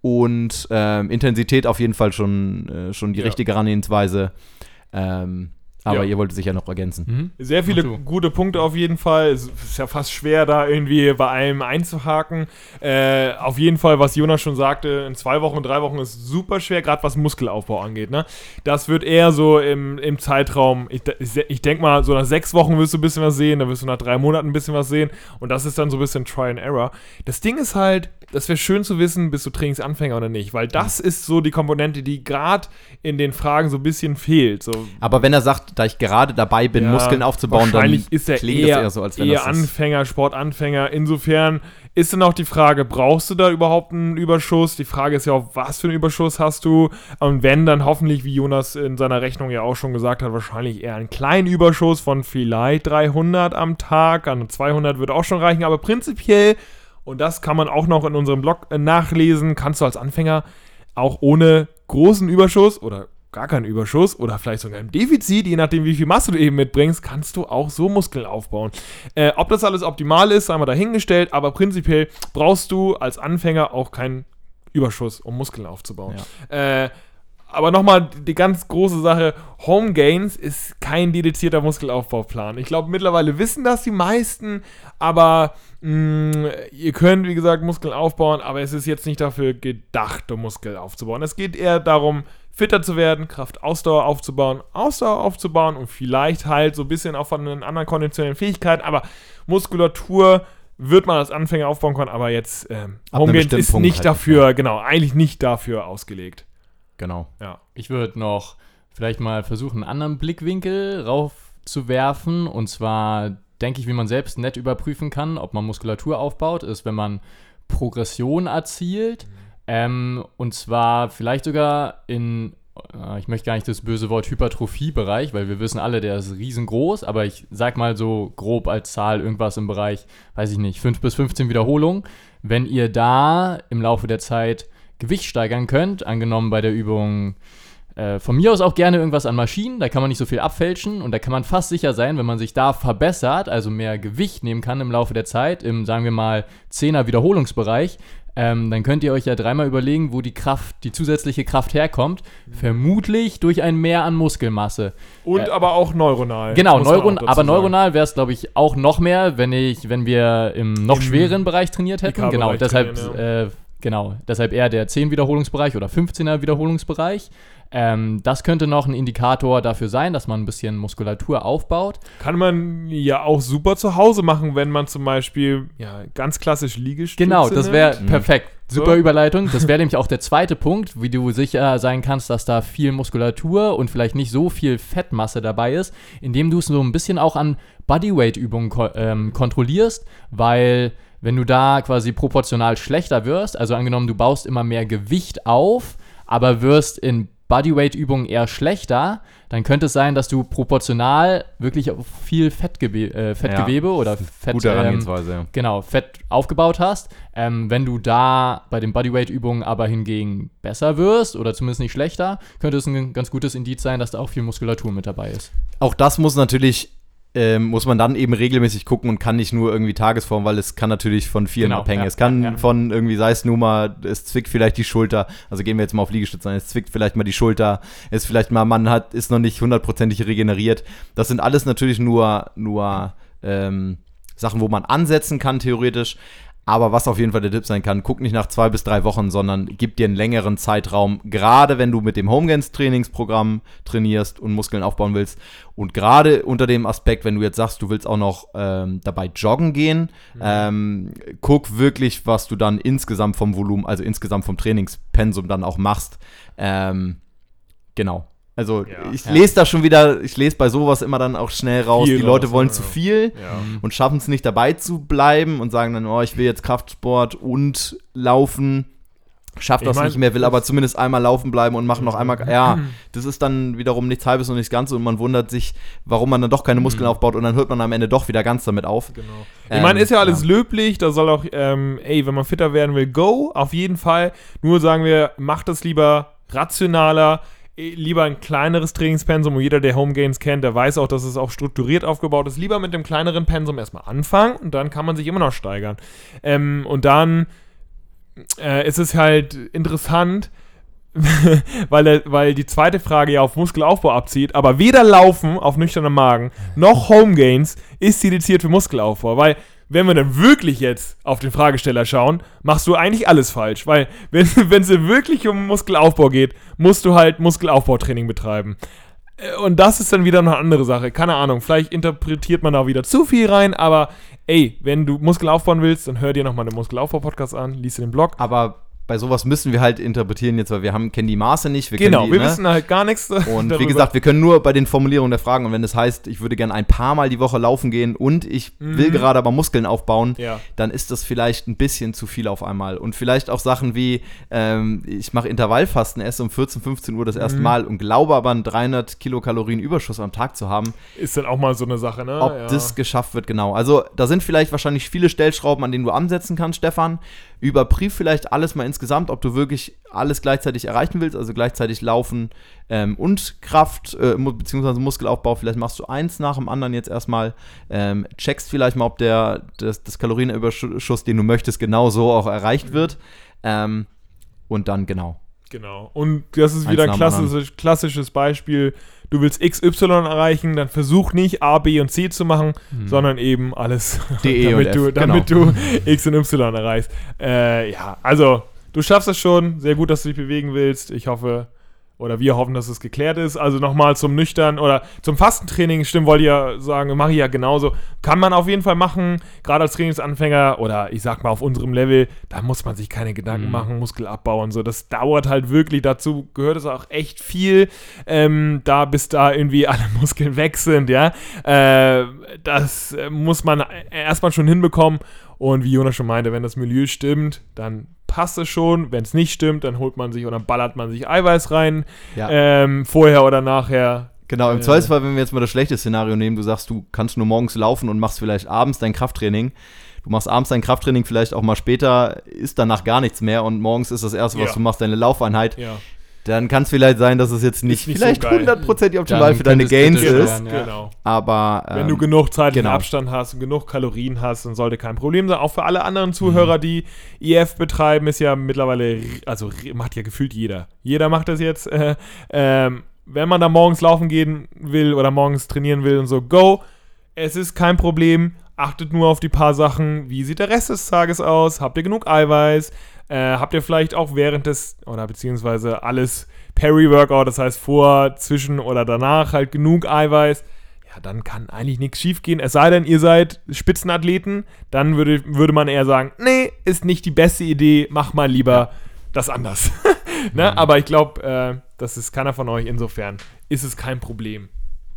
und ähm, Intensität auf jeden Fall schon, äh, schon die Ja. richtige Herangehensweise. Ähm, aber Ja. ihr wolltet sich ja noch ergänzen. Mhm. Sehr viele gute Punkte auf jeden Fall. Es ist ja fast schwer, da irgendwie bei einem einzuhaken. Äh, auf jeden Fall, was Jonas schon sagte, in zwei Wochen, drei Wochen ist super schwer, gerade was Muskelaufbau angeht. Ne? Das wird eher so im, im Zeitraum, ich, ich denke mal, so nach sechs Wochen wirst du ein bisschen was sehen, dann wirst du nach drei Monaten ein bisschen was sehen. Und das ist dann so ein bisschen Try and Error. Das Ding ist halt, das wäre schön zu wissen, bist du Trainingsanfänger oder nicht, weil das ist so die Komponente, die gerade in den Fragen so ein bisschen fehlt. So, Aber wenn er sagt, da ich gerade dabei bin, ja, Muskeln aufzubauen, dann ist er klingt eher, das eher so, als wenn eher das ist. Anfänger, Sportanfänger. Insofern ist dann auch die Frage, brauchst du da überhaupt einen Überschuss? Die Frage ist ja auch, was für einen Überschuss hast du? Und wenn, dann hoffentlich, wie Jonas in seiner Rechnung ja auch schon gesagt hat, wahrscheinlich eher einen kleinen Überschuss von vielleicht 300 am Tag. An 200 würde auch schon reichen, aber prinzipiell, und das kann man auch noch in unserem Blog äh, nachlesen, kannst du als Anfänger auch ohne großen Überschuss oder gar keinen Überschuss oder vielleicht sogar im Defizit, je nachdem, wie viel Masse du eben mitbringst, kannst du auch so Muskeln aufbauen. Äh, ob das alles optimal ist, sei mal dahingestellt, aber prinzipiell brauchst du als Anfänger auch keinen Überschuss, um Muskeln aufzubauen. Äh, aber nochmal die ganz große Sache, Home Gains ist kein dedizierter Muskelaufbauplan. Ich glaube, mittlerweile wissen das die meisten, aber mh, ihr könnt, wie gesagt, Muskeln aufbauen, aber es ist jetzt nicht dafür gedacht, um Muskeln aufzubauen. Es geht eher darum, fitter zu werden, Kraft, Ausdauer aufzubauen, Ausdauer aufzubauen und vielleicht halt so ein bisschen auch von den anderen konditionellen Fähigkeiten, aber Muskulatur wird man als Anfänger aufbauen können, aber jetzt ähm, Home Gains ist nicht halt, dafür, genau, eigentlich nicht dafür ausgelegt. Genau. Ja. Ich würde noch vielleicht mal versuchen, einen anderen Blickwinkel raufzuwerfen. Und zwar denke ich, wie man selbst nett überprüfen kann, ob man Muskulatur aufbaut, ist, wenn man Progression erzielt. Ähm, und zwar vielleicht sogar in, äh, ich möchte gar nicht das böse Wort Hypertrophie-Bereich, weil wir wissen alle, der ist riesengroß, aber ich sag mal so grob als Zahl irgendwas im Bereich, weiß ich nicht, 5 bis 15 Wiederholungen. Wenn ihr da im Laufe der Zeit Gewicht steigern könnt, angenommen bei der Übung äh, von mir aus auch gerne irgendwas an Maschinen, da kann man nicht so viel abfälschen und da kann man fast sicher sein, wenn man sich da verbessert, also mehr Gewicht nehmen kann im Laufe der Zeit, im, sagen wir mal, 10er Wiederholungsbereich, ähm, dann könnt ihr euch ja dreimal überlegen, wo die Kraft, die zusätzliche Kraft herkommt. Vermutlich durch ein Mehr an Muskelmasse. Und Äh, aber auch neuronal. Genau, Neuron, aber sagen. neuronal wäre es, glaube ich, auch noch mehr, wenn ich, wenn wir im noch Im schwereren Bereich trainiert hätten. Genau, deshalb, trainieren, äh, genau, deshalb eher der 10 Wiederholungsbereich oder 15er Wiederholungsbereich. Ähm, das könnte noch ein Indikator dafür sein, dass man ein bisschen Muskulatur aufbaut. Kann man ja auch super zu Hause machen, wenn man zum Beispiel ja, ganz klassisch Liegestütze Genau, das wäre nimmt. perfekt. Super So. Überleitung. Das wäre *laughs* nämlich auch der zweite Punkt, wie du sicher sein kannst, dass da viel Muskulatur und vielleicht nicht so viel Fettmasse dabei ist, indem du es so ein bisschen auch an Bodyweight-Übungen ko ähm, kontrollierst, weil wenn du da quasi proportional schlechter wirst, also angenommen, du baust immer mehr Gewicht auf, aber wirst in Bodyweight-Übungen eher schlechter, dann könnte es sein, dass du proportional wirklich auf viel Fettgebe äh, Fettgewebe oder Fett, Gute ähm, ja. genau, Fett aufgebaut hast. Ähm, wenn du da bei den Bodyweight-Übungen aber hingegen besser wirst oder zumindest nicht schlechter, könnte es ein ganz gutes Indiz sein, dass da auch viel Muskulatur mit dabei ist. Auch das muss natürlich, ähm, muss man dann eben regelmäßig gucken und kann nicht nur irgendwie Tagesform, weil es kann natürlich von vielen Genau, abhängen. ja, es kann ja, ja. von irgendwie, sei es nur mal, es zwickt vielleicht die Schulter, also gehen wir jetzt mal auf Liegestütze ein, es zwickt vielleicht mal die Schulter, es vielleicht mal, man hat, ist noch nicht hundertprozentig regeneriert. Das sind alles natürlich nur, nur ähm, Sachen, wo man ansetzen kann, theoretisch. Aber was auf jeden Fall der Tipp sein kann, guck nicht nach zwei bis drei Wochen, sondern gib dir einen längeren Zeitraum, gerade wenn du mit dem Homegains Trainingsprogramm trainierst und Muskeln aufbauen willst. Und gerade unter dem Aspekt, wenn du jetzt sagst, du willst auch noch ähm, dabei joggen gehen, ähm, guck wirklich, was du dann insgesamt vom Volumen, also insgesamt vom Trainingspensum dann auch machst. Ähm, genau. Also Ja. ich Ja. lese da schon wieder, ich lese bei sowas immer dann auch schnell raus, Viel die Leute raus, wollen ja, zu viel Ja. und schaffen es nicht dabei zu bleiben und sagen dann, oh, ich will jetzt Kraftsport und laufen. Schafft Ich das mein, nicht mehr, will das- aber zumindest einmal laufen bleiben und machen noch einmal. Ja, *clears throat* das ist dann wiederum nichts halbes und nichts Ganzes und man wundert sich, warum man dann doch keine Muskeln aufbaut und dann hört man am Ende doch wieder ganz damit auf. Genau. Ähm, ich meine, ist ja alles ja. löblich, da soll auch, ähm, ey, wenn man fitter werden will, go, auf jeden Fall. Nur sagen wir, macht es lieber rationaler, lieber ein kleineres Trainingspensum und jeder, der Home Gains kennt, der weiß auch, dass es auch strukturiert aufgebaut ist. Lieber mit dem kleineren Pensum erstmal anfangen und dann kann man sich immer noch steigern. Ähm, und dann äh, ist es halt interessant, *laughs* weil, weil die zweite Frage ja auf Muskelaufbau abzieht, aber weder Laufen auf nüchternem Magen noch Home Gains ist dediziert für Muskelaufbau, weil wenn wir dann wirklich jetzt auf den Fragesteller schauen, machst du eigentlich alles falsch, weil *laughs* wenn es dir wirklich um Muskelaufbau geht, musst du halt Muskelaufbautraining betreiben. Äh, Und das ist dann wieder eine andere Sache. Keine Ahnung, vielleicht interpretiert man da wieder zu viel rein, aber ey, wenn du Muskel aufbauen willst, dann hör dir nochmal den Muskelaufbau-Podcast an, lies den Blog. Aber bei sowas müssen wir halt interpretieren jetzt, weil wir haben, kennen die Maße nicht. Wir Genau, die, wir ne? wissen halt gar nichts. Und wie darüber. gesagt, wir können nur bei den Formulierungen der Fragen und wenn es heißt, ich würde gerne ein paar Mal die Woche laufen gehen und ich will gerade aber Muskeln aufbauen, Mhm. Ja. dann ist das vielleicht ein bisschen zu viel auf einmal. Und vielleicht auch Sachen wie, ähm, ich mache Intervallfasten, esse um 14, 15 Uhr das Mhm. erste Mal und glaube aber einen 300 Kilokalorien Überschuss am Tag zu haben, ist dann auch mal so eine Sache, ne? ob ja. das geschafft wird, genau. Also da sind vielleicht wahrscheinlich viele Stellschrauben, an denen du ansetzen kannst, Stefan. Überprüf vielleicht alles mal insgesamt, ob du wirklich alles gleichzeitig erreichen willst, also gleichzeitig Laufen ähm, und Kraft, äh, beziehungsweise Muskelaufbau. Vielleicht machst du eins nach dem anderen jetzt erstmal. Ähm, checkst vielleicht mal, ob der, das, das Kalorienüberschuss, den du möchtest, genau so auch erreicht wird. Ähm, und dann genau. Genau. Und das ist wieder ein klassisch, klassisches Beispiel. Du willst XY erreichen, dann versuch nicht A, B und C zu machen, sondern eben alles, *laughs* D, E *laughs* damit, und du, F, damit genau. du *laughs* X und Y erreichst. Äh, ja, also du schaffst es schon. Sehr gut, dass du dich bewegen willst. Ich hoffe, oder wir hoffen, dass es geklärt ist. Also nochmal zum Nüchtern oder zum Fastentraining, stimmt, wollte ich ja sagen, mache ich ja genauso. Kann man auf jeden Fall machen, gerade als Trainingsanfänger oder ich sag mal auf unserem Level, da muss man sich keine Gedanken Mhm. machen, Muskelabbau und so. Das dauert halt wirklich, dazu gehört es auch echt viel, ähm, da bis da irgendwie *laughs* alle Muskeln weg sind, ja. Äh, das muss man erstmal schon hinbekommen. Und wie Jonas schon meinte, wenn das Milieu stimmt, dann passt es schon. Wenn es nicht stimmt, dann holt man sich oder ballert man sich Eiweiß rein, Ja. ähm, vorher oder nachher. Genau, im Äh. Zweifelsfall, wenn wir jetzt mal das schlechte Szenario nehmen, du sagst, du kannst nur morgens laufen und machst vielleicht abends dein Krafttraining. Du machst abends dein Krafttraining vielleicht auch mal später, ist danach gar nichts mehr und morgens ist das erste, was Ja. du machst, deine Laufeinheit. Ja, Dann kann es vielleicht sein, dass es jetzt nicht, nicht so vielleicht geil. 100% optimal Dann für deine Gains ist, werden. Ja. genau. aber Wenn ähm, du genug zeitlichen genau. Abstand hast und genug Kalorien hast, dann sollte kein Problem sein. Auch für alle anderen Zuhörer, die IF betreiben, ist ja mittlerweile, also macht ja gefühlt jeder. Jeder macht das jetzt. *laughs* Äh, ähm, wenn man da morgens laufen gehen will oder morgens trainieren will und so, go. Es ist kein Problem. Achtet nur auf die paar Sachen. Wie sieht der Rest des Tages aus? Habt ihr genug Eiweiß? Äh, habt ihr vielleicht auch während des, oder beziehungsweise alles Peri-Workout, das heißt vor, zwischen oder danach halt genug Eiweiß? ja, dann kann eigentlich nichts schiefgehen. Es sei denn, ihr seid Spitzenathleten, dann würde, würde man eher sagen, nee, ist nicht die beste Idee, mach mal lieber das anders. *laughs* ne? Mhm. Aber ich glaube, äh, das ist keiner von euch, insofern ist es kein Problem.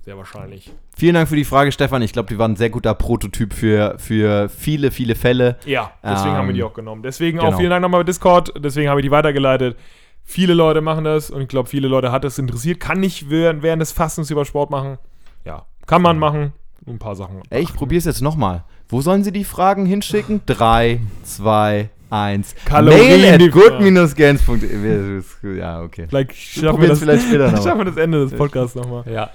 Sehr wahrscheinlich. vielen Dank für die Frage, Stefan. Ich glaube, die war ein sehr guter Prototyp für, für viele, viele Fälle. Ja, deswegen Ähm, haben wir die auch genommen. Deswegen auch genau. vielen Dank nochmal bei Discord, deswegen habe ich die weitergeleitet. Viele Leute machen das und ich glaube, viele Leute hat das interessiert. Kann nicht während, während des Fastens über Sport machen. Ja, kann man machen. Nur ein paar Sachen. Ey, ich probiere es jetzt nochmal. Wo sollen sie die Fragen hinschicken? 3, 2, 1. Kalorien- Mail good-gains.de. Ja, okay. Vielleicht schaffen wir, das, vielleicht später *laughs* noch. schaffen wir das Ende des Podcasts nochmal. Ja,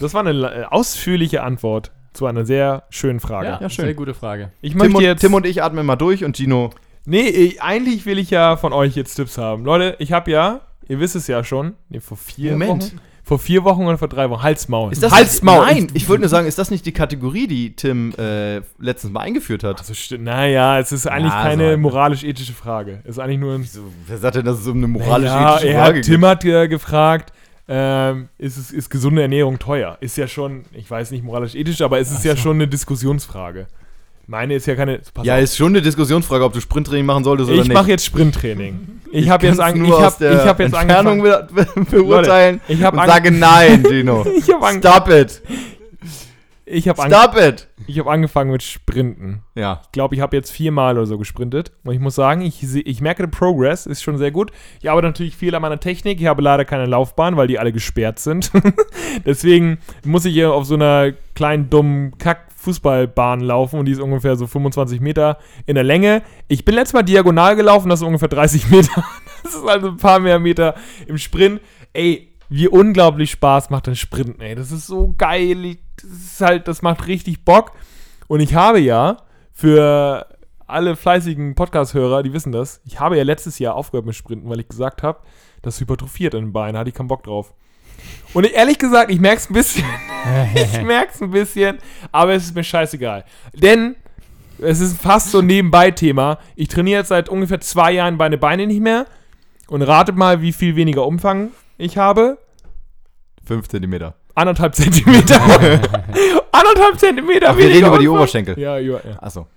Das war eine äh, ausführliche Antwort zu einer sehr schönen Frage. ja, Ja, schön. sehr gute Frage. Ich Tim möchte und, jetzt. Tim und ich atmen mal durch und Gino. nee, ich, eigentlich will ich ja von euch jetzt Tipps haben. Leute, ich habe ja, ihr wisst es ja schon, nee, vor vier Moment. Wochen. Vor vier Wochen oder vor drei Wochen? Halsmaul. Ist das Halsmaul. Nein, ich wollte nur sagen, ist das nicht die Kategorie, die Tim äh, letztens mal eingeführt hat? Also, naja, es ist eigentlich Ja, keine so moralisch-ethische Frage. Es ist eigentlich nur ein. So, wer sagt denn, dass es um eine Ja, moralisch-ethische er Frage hat, Tim hat äh, gefragt, ähm, ist, es, ist gesunde Ernährung teuer? Ist ja schon, ich weiß nicht moralisch-ethisch, aber es ist ja schon eine Diskussionsfrage. Meine ist ja keine. Ja, auf. ist schon eine Diskussionsfrage, ob du Sprinttraining machen solltest oder ich nicht. mache jetzt Sprinttraining. *laughs* Ich habe jetzt, an, nur ich aus hab, der ich hab jetzt Entfernung angefangen. be be *laughs* beurteilen ich hab und sage nein, Dino. *laughs* Ich habe an, Stop it. Ich hab an, Stop it. ich hab angefangen mit Sprinten. Ja. Ich glaube, ich habe jetzt viermal oder so gesprintet. Und ich muss sagen, ich, ich merke, der Progress ist schon sehr gut. Ich arbeite natürlich viel an meiner Technik. Ich habe leider keine Laufbahn, weil die alle gesperrt sind. *laughs* Deswegen muss ich hier auf so einer kleinen, dummen Kack-Fußballbahn laufen und die ist ungefähr so 25 Meter in der Länge. Ich bin letztes Mal diagonal gelaufen, das ist ungefähr 30 *laughs* Meter. Das ist also ein paar mehr Meter im Sprint. Ey, wie unglaublich Spaß macht ein Sprinten, ey. Das ist so geil. Das ist halt, das macht richtig Bock. Und ich habe ja für alle fleißigen Podcast-Hörer, die wissen das, ich habe ja letztes Jahr aufgehört mit Sprinten, weil ich gesagt habe, das hypertrophiert in den Beinen, hatte ich keinen Bock drauf. Und ich, ehrlich gesagt, ich merke es ein bisschen. *laughs* ich merke es ein bisschen, aber es ist mir scheißegal. Denn es ist fast so ein Nebenbei-Thema. Ich trainiere jetzt seit ungefähr zwei Jahren meine Beine nicht mehr. Und ratet mal, wie viel weniger Umfang ich habe. Fünf Zentimeter. Anderthalb Zentimeter. *laughs* Anderthalb Zentimeter Ach, wir weniger reden über die Umfang. Oberschenkel. Ja, ja, ja. Achso. *laughs*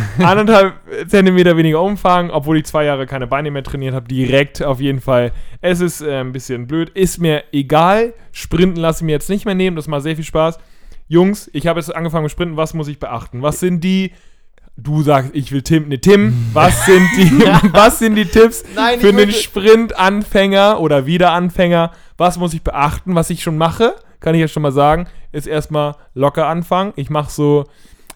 *laughs* anderthalb Zentimeter weniger Umfang, obwohl ich zwei Jahre keine Beine mehr trainiert habe. Direkt auf jeden Fall. Es ist äh, ein bisschen blöd. Ist mir egal. Sprinten lasse ich mir jetzt nicht mehr nehmen. Das macht sehr viel Spaß. Jungs, ich habe jetzt angefangen mit Sprinten. Was muss ich beachten? Was sind die. Du sagst, ich will Tim. Ne, Tim, was sind die, *laughs* was sind die Tipps Nein, für einen Sprintanfänger oder Wiederanfänger? Was muss ich beachten? Was ich schon mache, kann ich jetzt schon mal sagen, ist erstmal locker anfangen. Ich mache so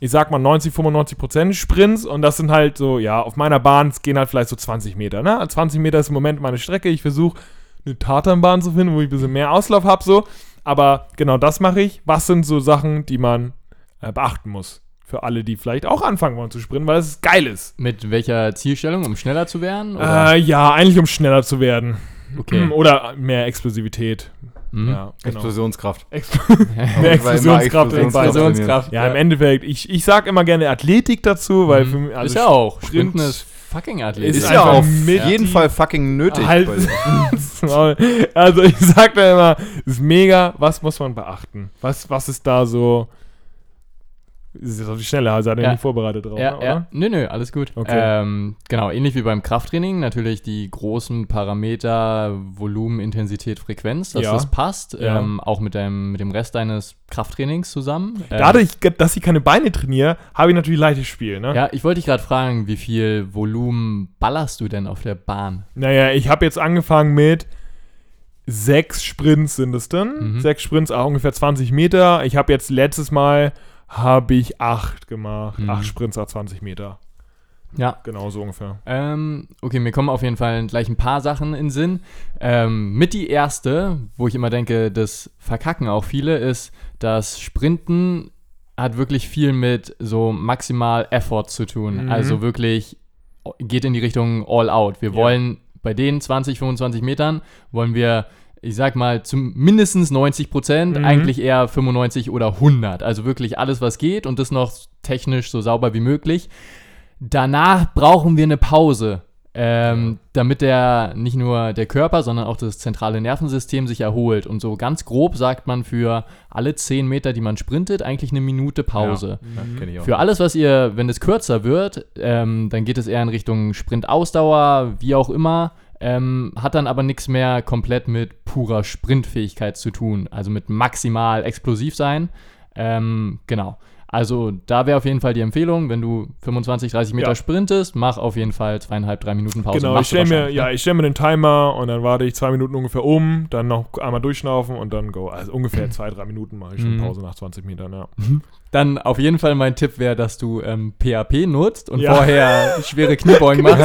ich sag mal 90, 95 Prozent Sprints und das sind halt so, ja, auf meiner Bahn gehen halt vielleicht so 20 Meter, ne? 20 Meter ist im Moment meine Strecke. Ich versuche eine Tatanbahn zu finden, wo ich ein bisschen mehr Auslauf habe, so. Aber genau das mache ich. Was sind so Sachen, die man äh, beachten muss? Für alle, die vielleicht auch anfangen wollen zu sprinten, weil es geil ist. Mit welcher Zielstellung, um schneller zu werden? Oder? Äh, ja, eigentlich um schneller zu werden. okay. *clears throat* Oder mehr Explosivität. Mhm. Ja, genau. Explosionskraft. *laughs* Expl *laughs* mehr Explosionskraft. Explosionskraft. Ja, im Endeffekt, ich, ich sag immer gerne Athletik dazu, weil Mhm. für mich. also ist ja auch. Sprint- Sprinten ist fucking athletisch. Ist Ist ja auf jeden Fall fucking nötig. Halt. *laughs* also ich sag da immer, ist mega, was muss man beachten? Was, was ist da so. Ist jetzt auf die Schnelle, also seid ihr Ja. nicht vorbereitet drauf, Ja, ne, ja. Nö, nö, alles gut. Okay. Ähm, genau, ähnlich wie beim Krafttraining, natürlich die großen Parameter, Volumen, Intensität, Frequenz, dass Ja. das passt, ähm, auch mit dem, mit dem Rest deines Krafttrainings zusammen. Ähm, Dadurch, dass ich keine Beine trainiere, habe ich natürlich leichtes Spiel, ne? Ja, ich wollte dich gerade fragen, wie viel Volumen ballerst du denn auf der Bahn? Naja, ich habe jetzt angefangen mit sechs Sprints sind es dann. Mhm. Sechs Sprints, auch ungefähr 20 Meter. Ich habe jetzt letztes Mal habe ich acht gemacht. Mhm. Acht Sprints à 20 Meter. Ja. Genau so ungefähr. Ähm, okay, mir kommen auf jeden Fall gleich ein paar Sachen in den Sinn. Ähm, mit die erste, wo ich immer denke, das verkacken auch viele, ist, dass Sprinten hat wirklich viel mit so maximal Effort zu tun. Mhm. Also wirklich geht in die Richtung All Out. Wir Ja. wollen bei den 20, 25 Metern, wollen wir, ich sag mal, zum mindestens 90 Prozent, Mhm. eigentlich eher 95 oder 100. Also wirklich alles, was geht und das noch technisch so sauber wie möglich. Danach brauchen wir eine Pause, ähm, damit der nicht nur der Körper, sondern auch das zentrale Nervensystem sich erholt. Und so ganz grob sagt man für alle 10 Meter, die man sprintet, eigentlich eine Minute Pause. Ja, auch. Für alles, was ihr, wenn es kürzer wird, ähm, dann geht es eher in Richtung Sprintausdauer, wie auch immer, ähm, hat dann aber nichts mehr komplett mit purer Sprintfähigkeit zu tun, also mit maximal explosiv sein. Ähm, genau. Also da wäre auf jeden Fall die Empfehlung, wenn du 25, 30 Meter Ja. sprintest, mach auf jeden Fall zweieinhalb, drei Minuten Pause. Genau, ich stelle mir, ja, ich stelle mir den Timer und dann warte ich zwei Minuten ungefähr um, dann noch einmal durchschnaufen und dann go. Also ungefähr *clears throat* zwei, drei Minuten mache ich schon Mhm. Pause nach 20 Metern, ja. Dann auf jeden Fall mein Tipp wäre, dass du ähm, PHP nutzt und Ja. vorher schwere Kniebeugen *laughs* machst.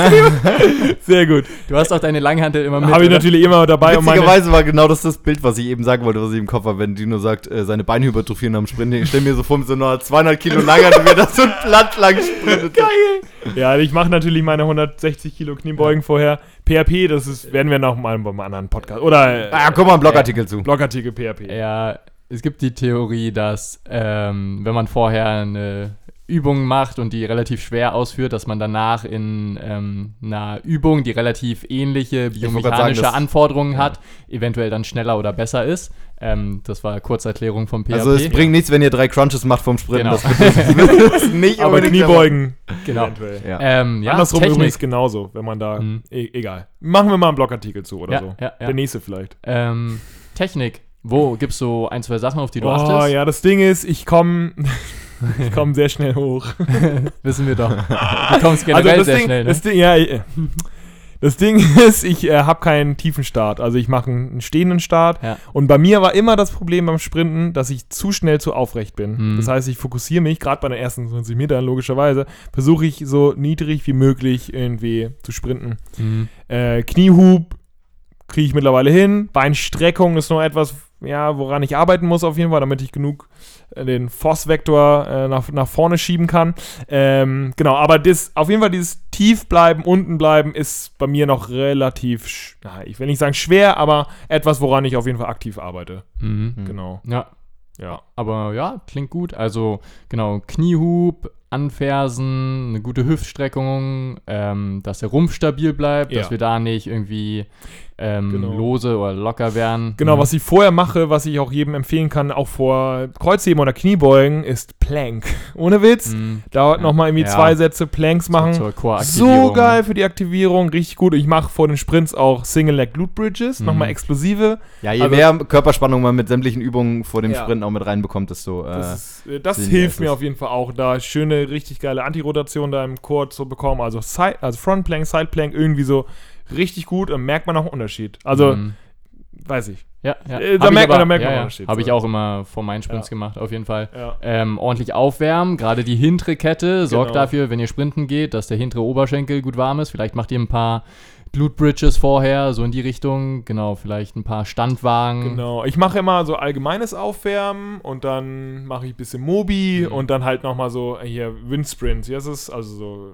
Sehr gut. Du hast auch deine Langhantel immer mit. Habe ich oder? natürlich immer dabei Witzigerweise war genau das das Bild, was ich eben sagen wollte, was ich im Kopf habe, wenn Dino sagt, äh, seine Beine hypertrophieren am Sprint. Ich stelle mir so vor, mit so einer 200 Kilo Langer, wie das so ein Blatt lang sprintet. Ja, ich mache natürlich meine 160 Kilo Kniebeugen vorher. PHP, das ist, werden wir noch mal beim anderen Podcast. Oder äh, Ah, guck mal, einen Blogartikel zu. Blogartikel PHP. Ja, es gibt die Theorie, dass ähm, wenn man vorher eine Übung macht und die relativ schwer ausführt, dass man danach in ähm, einer Übung, die relativ ähnliche biomechanische sagen, Anforderungen hat, eventuell dann schneller oder besser ist. Ähm, das war Kurzerklärung vom PHP. Also es bringt nichts, wenn ihr drei Crunches macht vom Sprinten. Genau. Das wird *laughs* nicht Aber Kniebeugen Genau. eventuell. Ja. Ähm, ja, Andersrum Technik. übrigens genauso, wenn man da. Mhm. E egal. Machen wir mal einen Blogartikel zu oder Ja, so. ja, ja. Der nächste vielleicht. Ähm, Technik. Wo gibst du ein, zwei Sachen, auf die du Oh achtest? ja, das Ding ist, ich komme *laughs* ich komm sehr schnell hoch. *laughs* Wissen wir doch. Du kommst generell also das sehr Ding, schnell, ne? das Ding, ja, äh, das Ding *laughs* ist, ich äh, habe keinen tiefen Start. Also ich mache einen stehenden Start. Ja. Und bei mir war immer das Problem beim Sprinten, dass ich zu schnell zu aufrecht bin. Mhm. Das heißt, ich fokussiere mich, gerade bei den ersten 20 Metern logischerweise, versuche ich so niedrig wie möglich irgendwie zu sprinten. Mhm. Äh, Kniehub kriege ich mittlerweile hin. Beinstreckung ist noch etwas, ja, woran ich arbeiten muss auf jeden Fall, damit ich genug äh, den Force-Vektor äh, nach, nach vorne schieben kann. Ähm, genau, aber das, auf jeden Fall dieses Tiefbleiben, unten bleiben ist bei mir noch relativ, na, ich will nicht sagen schwer, aber etwas, woran ich auf jeden Fall aktiv arbeite. Mhm. Genau, Ja, ja. aber ja, klingt gut. Also genau, Kniehub, Anfersen, eine gute Hüftstreckung, ähm, dass der Rumpf stabil bleibt, Ja. dass wir da nicht irgendwie ähm, Genau. lose oder locker werden. Genau, Mhm. was ich vorher mache, was ich auch jedem empfehlen kann, auch vor Kreuzheben oder Kniebeugen, ist Plank. *laughs* Ohne Witz. Mhm. Dauert Ja. nochmal irgendwie Ja. zwei Sätze Planks machen. So geil für die Aktivierung, richtig gut. Ich mache vor den Sprints auch Single Leg Glute Bridges, Mhm. nochmal explosive. Ja, je Also- mehr Körperspannung man mit sämtlichen Übungen vor dem Ja. Sprinten auch mit reinbekommt, desto. Äh, Das, ist, äh, das hilft mir auf jeden Fall auch, da schöne, richtig geile Antirotation da im Core zu bekommen. Also, Side, also Front Plank, Side Plank, irgendwie so richtig gut und merkt man auch einen Unterschied. Also, Mhm. weiß ich. Ja, ja. Äh, da ich merkt man- aber- da merkt ja, man ja. Unterschied, Habe ich so. auch immer vor meinen Sprints Ja. gemacht, auf jeden Fall. Ja. Ähm, ordentlich aufwärmen, gerade die hintere Kette sorgt Genau. dafür, wenn ihr sprinten geht, dass der hintere Oberschenkel gut warm ist. Vielleicht macht ihr ein paar Glute Bridges vorher, so in die Richtung. Genau, vielleicht ein paar Standwagen. Genau. Ich mache immer so allgemeines Aufwärmen und dann mache ich ein bisschen Mobi Mhm. und dann halt nochmal so hier Windsprints. Wie heißt es? Also so,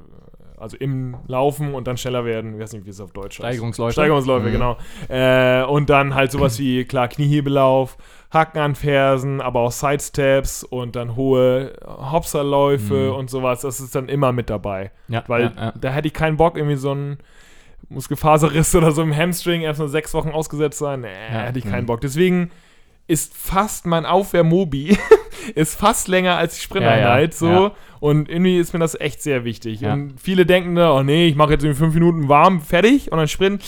also im Laufen und dann schneller werden. Ich weiß nicht, wie es auf Deutsch heißt. Steigerungsläufe. Steigerungsläufe, Mhm. genau. Äh, und dann halt sowas wie, klar, Kniehebellauf, Hacken an Fersen, aber auch Sidesteps und dann hohe Hopserläufe Mhm. und sowas. Das ist dann immer mit dabei. Ja, Weil ja, ja. da hätte ich keinen Bock, irgendwie so ein Muskelfaserriss oder so im Hamstring erst nur sechs Wochen ausgesetzt sein. Nee, Ja. hätte ich keinen Mhm. Bock. Deswegen ist fast mein Aufwärmobi *laughs* ist fast länger als die Sprinteinheit Ja, so ja, ja. und irgendwie ist mir das echt sehr wichtig Ja. und viele denken da oh nee ich mache jetzt irgendwie fünf Minuten warm fertig und dann Sprint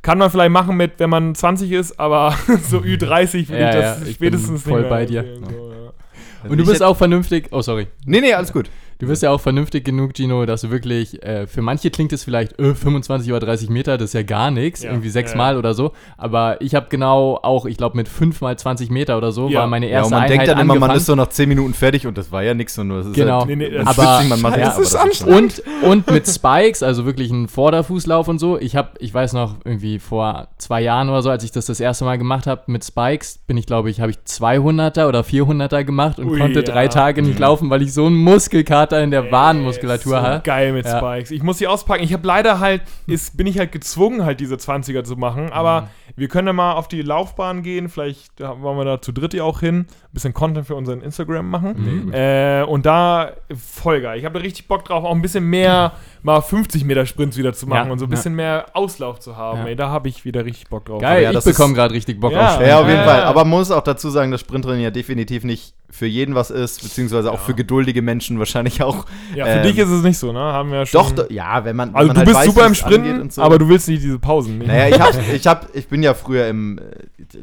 kann man vielleicht machen mit wenn man 20 ist aber *laughs* so Ü30 würde Ja, ich das ja, ich spätestens bin voll nicht mehr bei dir. so, ja. Und du ich bist auch vernünftig. Oh, sorry. Nee, nee, alles gut. Du bist ja auch vernünftig genug, Gino, dass du wirklich, äh, für manche klingt es vielleicht, äh, 25 oder 30 Meter, das ist ja gar nichts, Ja, irgendwie ja, sechsmal ja. oder so. Aber ich habe genau auch, ich glaube, mit 5 mal 20 Meter oder so Ja. war meine Ja, und erste man Einheit denkt dann immer, man angefangen. ist so nach 10 Minuten fertig und das war ja nichts, nur das ist Genau. halt, Nee, nee, Aber- man macht ja, aber ist das ist schon- Und, und mit Spikes, also wirklich ein Vorderfußlauf und so. Ich habe, ich weiß noch, irgendwie vor zwei Jahren oder so, als ich das das erste Mal gemacht habe mit Spikes, bin ich, glaube ich, habe ich 200er oder 400er gemacht und Ui, konnte ja. drei Tage nicht laufen, weil ich so einen Muskelkater in der Wadenmuskulatur so habe. Geil mit Ja. Spikes. Ich muss die auspacken. Ich habe leider halt, ist, bin ich halt gezwungen, halt diese 20er zu machen. Aber Mhm. wir können ja mal auf die Laufbahn gehen. Vielleicht wollen wir da zu dritt ja auch hin. Ein bisschen Content für unseren Instagram machen. Mhm. Äh, und da voll geil. Ich habe da richtig Bock drauf, auch ein bisschen mehr mal 50 Meter Sprints wieder zu machen Ja, und so ein ja. bisschen mehr Auslauf zu haben. Ja. Ey, da habe ich wieder richtig Bock drauf. Geil, ja, ich das bekomme gerade richtig Bock Ja. auf Ja, auf jeden Ja. Fall. Aber man muss auch dazu sagen, dass Sprintrennen ja definitiv nicht für jeden was ist, beziehungsweise auch Ja. für geduldige Menschen wahrscheinlich auch. Ja, für ähm, dich ist es nicht so, ne? Haben wir ja schon. Doch, do- ja, wenn man. wenn also man du halt bist weiß, super im Sprinten, so. aber du willst nicht diese Pausen. Nicht. Naja, ich, hab, *laughs* ich, hab, ich bin ja früher im, äh,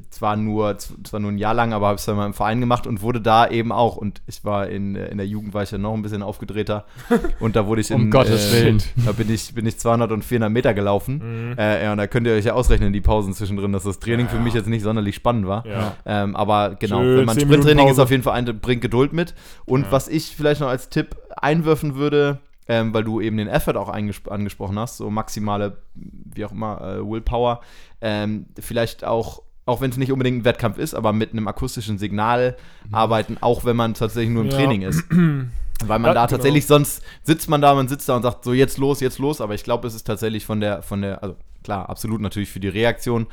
zwar nur, zwar nur ein Jahr lang, aber habe es dann mal im Verein gemacht und wurde da eben auch, und ich war in, äh, in der Jugend, war ich ja noch ein bisschen aufgedrehter *laughs* und da wurde ich Um in, Gottes äh, Willen. Da bin ich, bin ich 200 und 400 Meter gelaufen. Mhm. Äh, ja, und da könnt ihr euch ja ausrechnen, die Pausen zwischendrin, dass das Training Ja, für mich ja. jetzt nicht sonderlich spannend war. Ja. Ähm, aber genau, Schön, wenn man 10 Minuten Sprinttraining ist auf jeden Fall ein, bringt Geduld mit. Und Ja. was ich vielleicht noch als Tipp einwerfen würde, ähm, weil du eben den Effort auch angesprochen hast, so maximale, wie auch immer, äh, Willpower, ähm, vielleicht auch, auch wenn es nicht unbedingt ein Wettkampf ist, aber mit einem akustischen Signal arbeiten, auch wenn man tatsächlich nur im Mhm. Ja. Training ist. *clears throat* Weil man Ja, da genau. tatsächlich sonst sitzt man da, man sitzt da und sagt so jetzt los, jetzt los, aber ich glaube, es ist tatsächlich von der, von der, also klar, absolut natürlich für die Reaktion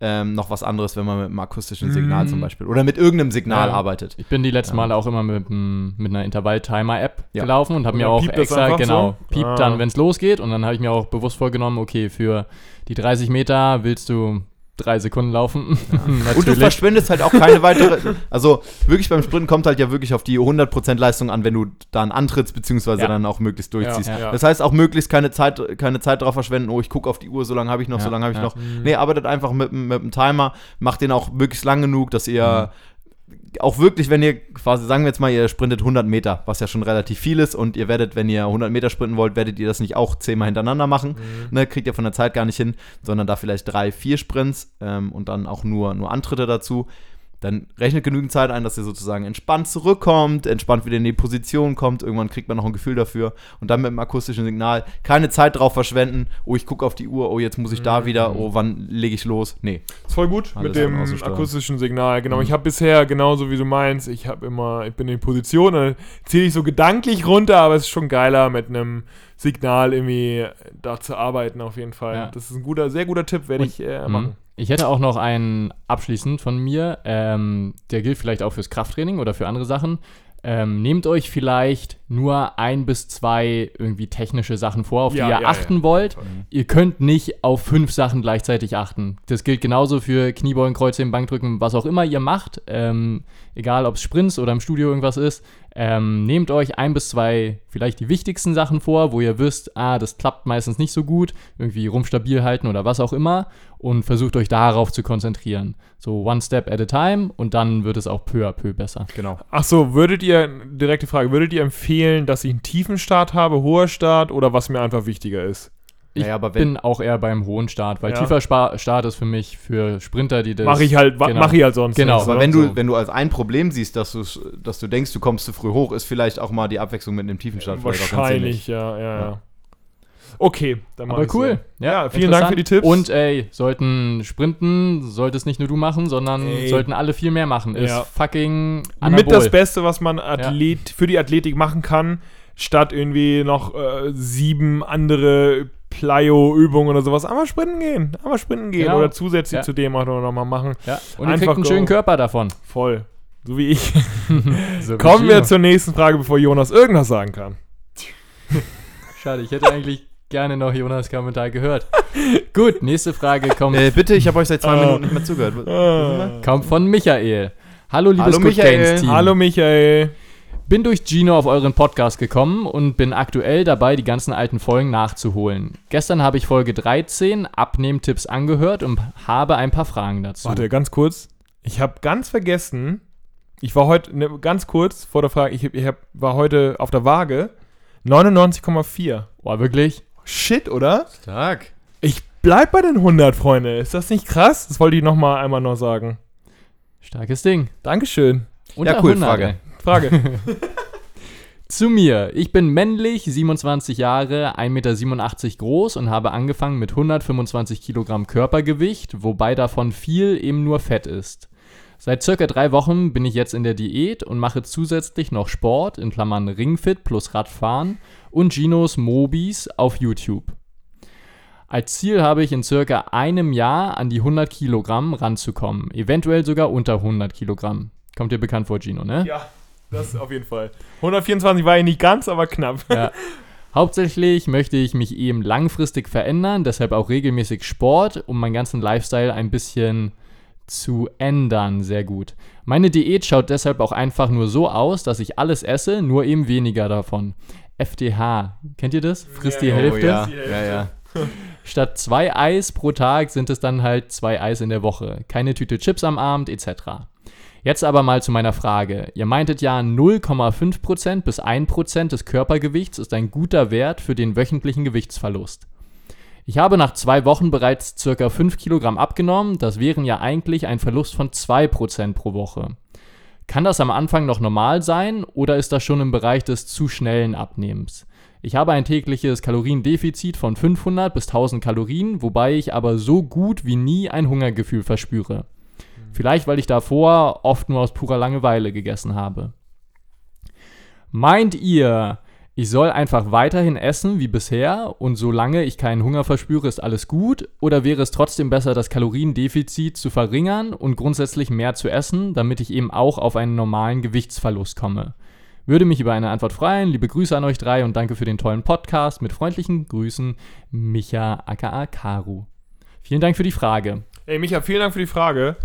ähm, noch was anderes, wenn man mit einem akustischen Signal zum Beispiel oder mit irgendeinem Signal Ja. arbeitet. Ich bin die letzten Ja. Male auch immer mit, mit einer Intervall-Timer-App Ja. gelaufen und habe mir auch extra, genau, so? piept Ah. dann, wenn es losgeht. Und dann habe ich mir auch bewusst vorgenommen, okay, für die 30 Meter willst du drei Sekunden laufen. *laughs* Und du verschwendest halt auch keine weitere. *laughs* Also wirklich beim Sprinten kommt halt ja wirklich auf die 100% Leistung an, wenn du dann antrittst, beziehungsweise Ja. dann auch möglichst durchziehst. Ja, ja. Das heißt auch möglichst keine Zeit, keine Zeit drauf verschwenden, oh, ich gucke auf die Uhr, so lange habe ich noch, Ja, so lange habe ich ja. noch. Nee, arbeitet einfach mit, mit dem Timer, macht den auch möglichst lang genug, dass ihr auch wirklich, wenn ihr quasi, sagen wir jetzt mal, ihr sprintet 100 Meter, was ja schon relativ viel ist und ihr werdet, wenn ihr 100 Meter sprinten wollt, werdet ihr das nicht auch zehnmal hintereinander machen, ne, kriegt ihr von der Zeit gar nicht hin, sondern da vielleicht drei, vier Sprints ähm, und dann auch nur, nur Antritte dazu. Dann rechnet genügend Zeit ein, dass ihr sozusagen entspannt zurückkommt, entspannt wieder in die Position kommt. Irgendwann kriegt man noch ein Gefühl dafür. Und dann mit dem akustischen Signal keine Zeit drauf verschwenden. Oh, ich gucke auf die Uhr. Oh, jetzt muss ich da wieder. Oh, wann lege ich los? Nee. Ist voll gut Alles mit dem akustischen Signal. Genau, Mhm. ich habe bisher genauso wie du meinst, ich habe immer, ich bin in Position, dann zähle ich so gedanklich runter, aber es ist schon geiler mit einem Signal irgendwie da zu arbeiten auf jeden Fall. Ja. Das ist ein guter, sehr guter Tipp, werde ich äh, Mhm. Ich hätte auch noch einen abschließend von mir, ähm, der gilt vielleicht auch fürs Krafttraining oder für andere Sachen. Ähm, nehmt euch vielleicht nur ein bis zwei irgendwie technische Sachen vor, auf Ja, die ihr ja, achten ja. wollt. Ihr könnt nicht auf fünf Sachen gleichzeitig achten. Das gilt genauso für Kniebeugen, Kreuzheben, Bankdrücken, was auch immer ihr macht. Ähm, egal, ob es Sprints oder im Studio irgendwas ist. Ähm, nehmt euch ein bis zwei vielleicht die wichtigsten Sachen vor, wo ihr wisst, ah, das klappt meistens nicht so gut. Irgendwie rumstabil halten oder was auch immer. Und versucht euch darauf zu konzentrieren. So one step at a time und dann wird es auch peu à peu besser. Genau. Ach so, würdet ihr, direkte Frage, würdet ihr empfehlen, dass ich einen tiefen Start habe, hoher Start oder was mir einfach wichtiger ist? Ich Naja, aber wenn- bin auch eher beim hohen Start, weil Ja. tiefer Spa Start ist für mich für Sprinter, die das. Mache ich halt, genau. mache ich halt sonst Genau. Aber ne? wenn du, So. wenn du als ein Problem siehst, dass du, dass du denkst, du kommst zu früh hoch, ist vielleicht auch mal die Abwechslung mit einem tiefen Start Wahrscheinlich, ja, ja, ja. Okay, dann mach Aber ich cool. So. Ja, vielen Dank für die Tipps. Und ey, sollten Sprinten, sollte es nicht nur du machen, sondern Ey. sollten alle viel mehr machen. Ist Ja. fucking mit das Anabol. Beste, was man Athlet, für die Athletik machen kann, statt irgendwie noch äh, sieben andere Plyo-Übungen oder sowas. Einmal sprinten gehen. Einmal sprinten gehen. Genau. Oder zusätzlich Ja. zu dem auch noch mal machen. Ja. Und ihr Einfach kriegt einen go. schönen Körper davon. Voll. So wie ich. *laughs* So wie Kommen wir Gino. zur. zur nächsten Frage, bevor Jonas irgendwas sagen kann. Schade, ich hätte eigentlich gerne noch Jonas Kommentar gehört. *laughs* Gut, nächste Frage kommt, Äh, bitte, ich habe euch seit zwei Ah. Minuten nicht mehr zugehört. Äh, kommt von Michael. Hallo, liebes Hallo, Good Michael. Team. Hallo Michael. Bin durch Gino auf euren Podcast gekommen und bin aktuell dabei, die ganzen alten Folgen nachzuholen. Gestern habe ich Folge 13 Abnehmtipps angehört und habe ein paar Fragen dazu. Warte, ganz kurz. Ich habe ganz vergessen, ich war heute, ne, ganz kurz vor der Frage, ich, ich hab, war heute auf der Waage 99,4. Boah, wirklich? Shit, oder? Stark. Ich bleib bei den 100, Freunde. Ist das nicht krass? Das wollte ich noch mal einmal noch sagen. Starkes Ding. Dankeschön. Unter Ja, cool, 100, Frage. ey. Frage. *laughs* Zu mir. Ich bin männlich, 27 Jahre, 1,87 Meter groß und habe angefangen mit 125 Kilogramm Körpergewicht, wobei davon viel eben nur Fett ist. Seit circa drei Wochen bin ich jetzt in der Diät und mache zusätzlich noch Sport, in Klammern Ringfit plus Radfahren und Ginos Mobis auf YouTube. Als Ziel habe ich in circa einem Jahr an die 100 Kilogramm ranzukommen, eventuell sogar unter 100 Kilogramm. Kommt dir bekannt vor, Gino, ne? ja, das auf jeden Fall. 124 war ich nicht ganz, aber knapp. Ja. Hauptsächlich möchte ich mich eben langfristig verändern, deshalb auch regelmäßig Sport, um meinen ganzen Lifestyle ein bisschen zu ändern. Sehr gut. Meine Diät schaut deshalb auch einfach nur so aus, dass ich alles esse, nur eben weniger davon. FDH, kennt ihr das? Frisst die Ja, Oh Hälfte. ja, Die Hälfte. ja, ja. *laughs* Statt zwei Eis pro Tag sind es dann halt zwei Eis in der Woche. Keine Tüte Chips am Abend etc. Jetzt aber mal zu meiner Frage. Ihr meintet ja, 0,5% bis 1% des Körpergewichts ist ein guter Wert für den wöchentlichen Gewichtsverlust. Ich habe nach zwei Wochen bereits circa 5 Kilogramm abgenommen. Das wären ja eigentlich ein Verlust von 2% pro Woche. Kann das am Anfang noch normal sein oder ist das schon im Bereich des zu schnellen Abnehmens? Ich habe ein tägliches Kaloriendefizit von 500 bis 1000 Kalorien, wobei ich aber so gut wie nie ein Hungergefühl verspüre. Vielleicht, weil ich davor oft nur aus purer Langeweile gegessen habe. Meint ihr, Ich soll einfach weiterhin essen wie bisher und solange ich keinen Hunger verspüre, ist alles gut? Oder wäre es trotzdem besser, das Kaloriendefizit zu verringern und grundsätzlich mehr zu essen, damit ich eben auch auf einen normalen Gewichtsverlust komme? Würde mich über eine Antwort freuen. Liebe Grüße an euch drei und danke für den tollen Podcast. Mit freundlichen Grüßen, Micha aka Karu. Vielen Dank für die Frage. Ey, Micha, vielen Dank für die Frage.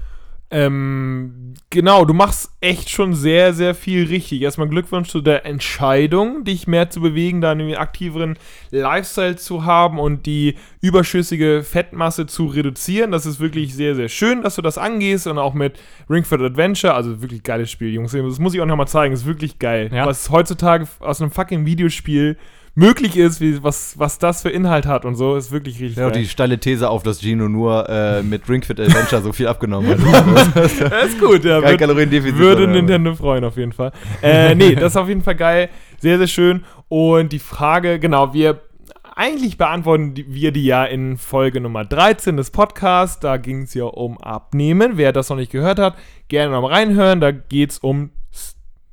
Ähm, genau, du machst echt schon sehr, sehr viel richtig. Erstmal Glückwunsch zu der Entscheidung, dich mehr zu bewegen, da einen aktiveren Lifestyle zu haben und die überschüssige Fettmasse zu reduzieren. Das ist wirklich sehr, sehr schön, dass du das angehst und auch mit Ring Fit Adventure, also wirklich geiles Spiel, Jungs. Das muss ich auch nochmal zeigen, ist wirklich geil. Ja. Was heutzutage aus einem fucking Videospiel möglich ist, wie, was, was das für Inhalt hat und so, ist wirklich richtig Ja, und die steile These auf, dass Gino nur äh, mit Ring Fit Adventure so viel abgenommen hat. *laughs* Das ist gut, ja. Kein Kaloriendefizit. Würde? Nintendo freuen, auf jeden Fall. Äh, nee, das ist auf jeden Fall geil. Sehr, sehr schön. Und die Frage, genau, wir eigentlich beantworten wir die ja in Folge Nummer 13 des Podcasts. Da ging es ja um Abnehmen. Wer das noch nicht gehört hat, gerne noch mal reinhören. Da geht es um,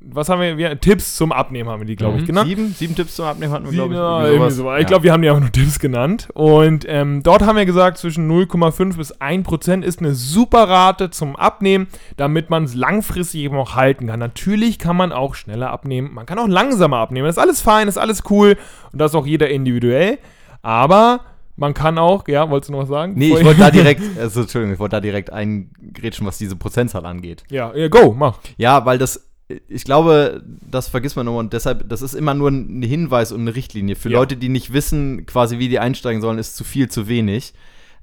was haben wir, wir, Tipps zum Abnehmen haben wir die, glaube ich, Mhm. genannt. Sieben, sieben Tipps zum Abnehmen hatten wir, glaube ich. Ja, irgendwie irgendwie sowas. so. Ich Ja. glaube, wir haben die einfach nur Tipps genannt. Und ähm, dort haben wir gesagt, zwischen 0,5 bis 1 Prozent ist eine super Rate zum Abnehmen, damit man es langfristig eben auch halten kann. Natürlich kann man auch schneller abnehmen, man kann auch langsamer abnehmen. Das ist alles fein, das ist alles cool und das ist auch jeder individuell. Aber man kann auch, ja, wolltest du noch was sagen? Nee, ich wollte da direkt, *laughs* also Entschuldigung, ich wollte da direkt eingrätschen, was diese Prozentzahl angeht. Ja, ja, go, mach. Ja, weil das, ich glaube, das vergisst man immer und deshalb, das ist immer nur ein Hinweis und eine Richtlinie. Für Ja. Leute, die nicht wissen, quasi wie die einsteigen sollen, ist zu viel, zu wenig.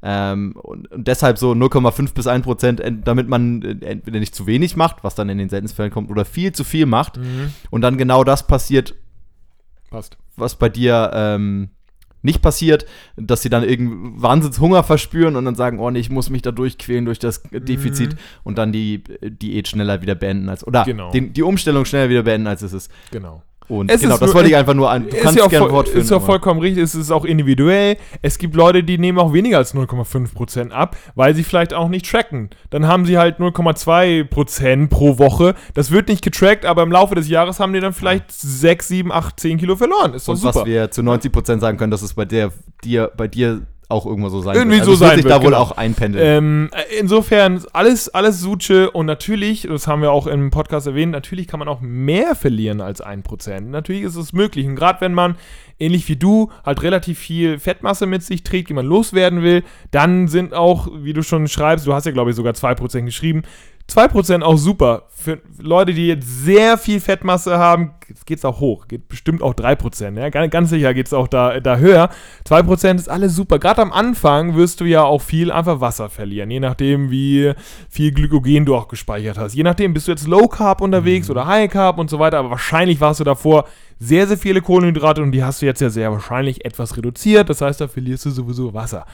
Ähm, und, und deshalb so 0,5 bis 1 Prozent, ent- damit man äh, entweder nicht zu wenig macht, was dann in den seltensten Fällen kommt, oder viel zu viel macht. Und dann genau das passiert, Passt. was bei dir ähm, nicht passiert, dass sie dann irgendeinen Wahnsinnshunger verspüren und dann sagen, oh nee, ich muss mich da durchquälen durch das Defizit und dann die äh, Diät schneller wieder beenden als oder Genau. den, die Umstellung schneller wieder beenden als es ist. Genau. Und Es genau, das wollte ich einfach nur an. Du kannst ja gerne voll, fortführen. ist ja vollkommen richtig, es ist auch individuell. Es gibt Leute, die nehmen auch weniger als 0,5% ab, weil sie vielleicht auch nicht tracken. Dann haben sie halt 0,2% pro Woche. Das wird nicht getrackt, aber im Laufe des Jahres haben die dann vielleicht 6, 7, 8, 10 Kilo verloren. Ist doch und super. was wir zu 90 Prozent sagen können, dass es bei der, dir, bei dir auch irgendwo so sein Irgendwie wird. so es wird sein sich wird, da wohl genau. auch einpendeln. Ähm, äh, insofern alles, alles Suche und natürlich, das haben wir auch im Podcast erwähnt, natürlich kann man auch mehr verlieren als 1%. Natürlich ist es möglich. Und gerade wenn man, ähnlich wie du, halt relativ viel Fettmasse mit sich trägt, die man loswerden will, dann sind auch, wie du schon schreibst, du hast ja, glaube ich, sogar 2% geschrieben, 2% auch super. Für Leute, die jetzt sehr viel Fettmasse haben, geht es auch hoch. Geht bestimmt auch 3%. Ja? Ganz, ganz sicher geht es auch da, da höher. 2% ist alles super. Gerade am Anfang wirst du ja auch viel einfach Wasser verlieren. Je nachdem, wie viel Glykogen du auch gespeichert hast. Je nachdem, bist du jetzt Low Carb unterwegs oder High Carb und so weiter. Aber wahrscheinlich warst du davor sehr, sehr viele Kohlenhydrate und die hast du jetzt ja sehr wahrscheinlich etwas reduziert. Das heißt, da verlierst du sowieso Wasser.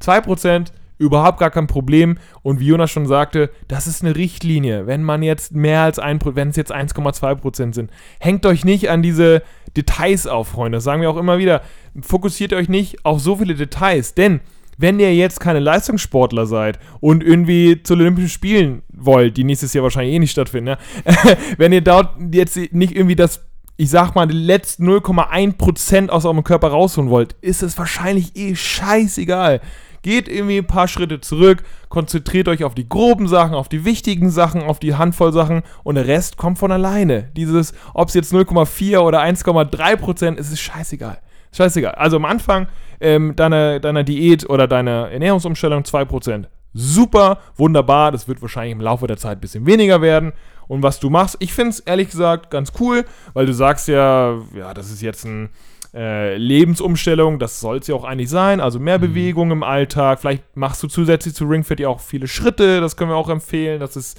2% überhaupt gar kein Problem. Und wie Jonas schon sagte, das ist eine Richtlinie. Wenn man jetzt mehr als ein, wenn es jetzt 1,2% sind, hängt euch nicht an diese Details auf, Freunde. Das sagen wir auch immer wieder. Fokussiert euch nicht auf so viele Details, denn wenn ihr jetzt keine Leistungssportler seid und irgendwie zu Olympischen Spielen wollt, die nächstes Jahr wahrscheinlich eh nicht stattfinden, ne? *laughs* wenn ihr dort jetzt nicht irgendwie das ich sag mal, die letzten 0,1% aus eurem Körper rausholen wollt, ist es wahrscheinlich eh scheißegal. Geht irgendwie ein paar Schritte zurück, konzentriert euch auf die groben Sachen, auf die wichtigen Sachen, auf die Handvoll Sachen und der Rest kommt von alleine. Dieses, ob es jetzt 0,4 oder 1,3% ist, ist scheißegal. Scheißegal. Also am Anfang ähm, deiner, deiner Diät oder deiner Ernährungsumstellung 2%. Super, wunderbar. Das wird wahrscheinlich im Laufe der Zeit ein bisschen weniger werden. Und was du machst, ich finde es ehrlich gesagt ganz cool, weil du sagst ja, ja, das ist jetzt ein äh, Lebensumstellung, das soll es ja auch eigentlich sein, also mehr Bewegung im Alltag. Vielleicht machst du zusätzlich zu Ringfit ja auch viele Schritte, das können wir auch empfehlen. Das ist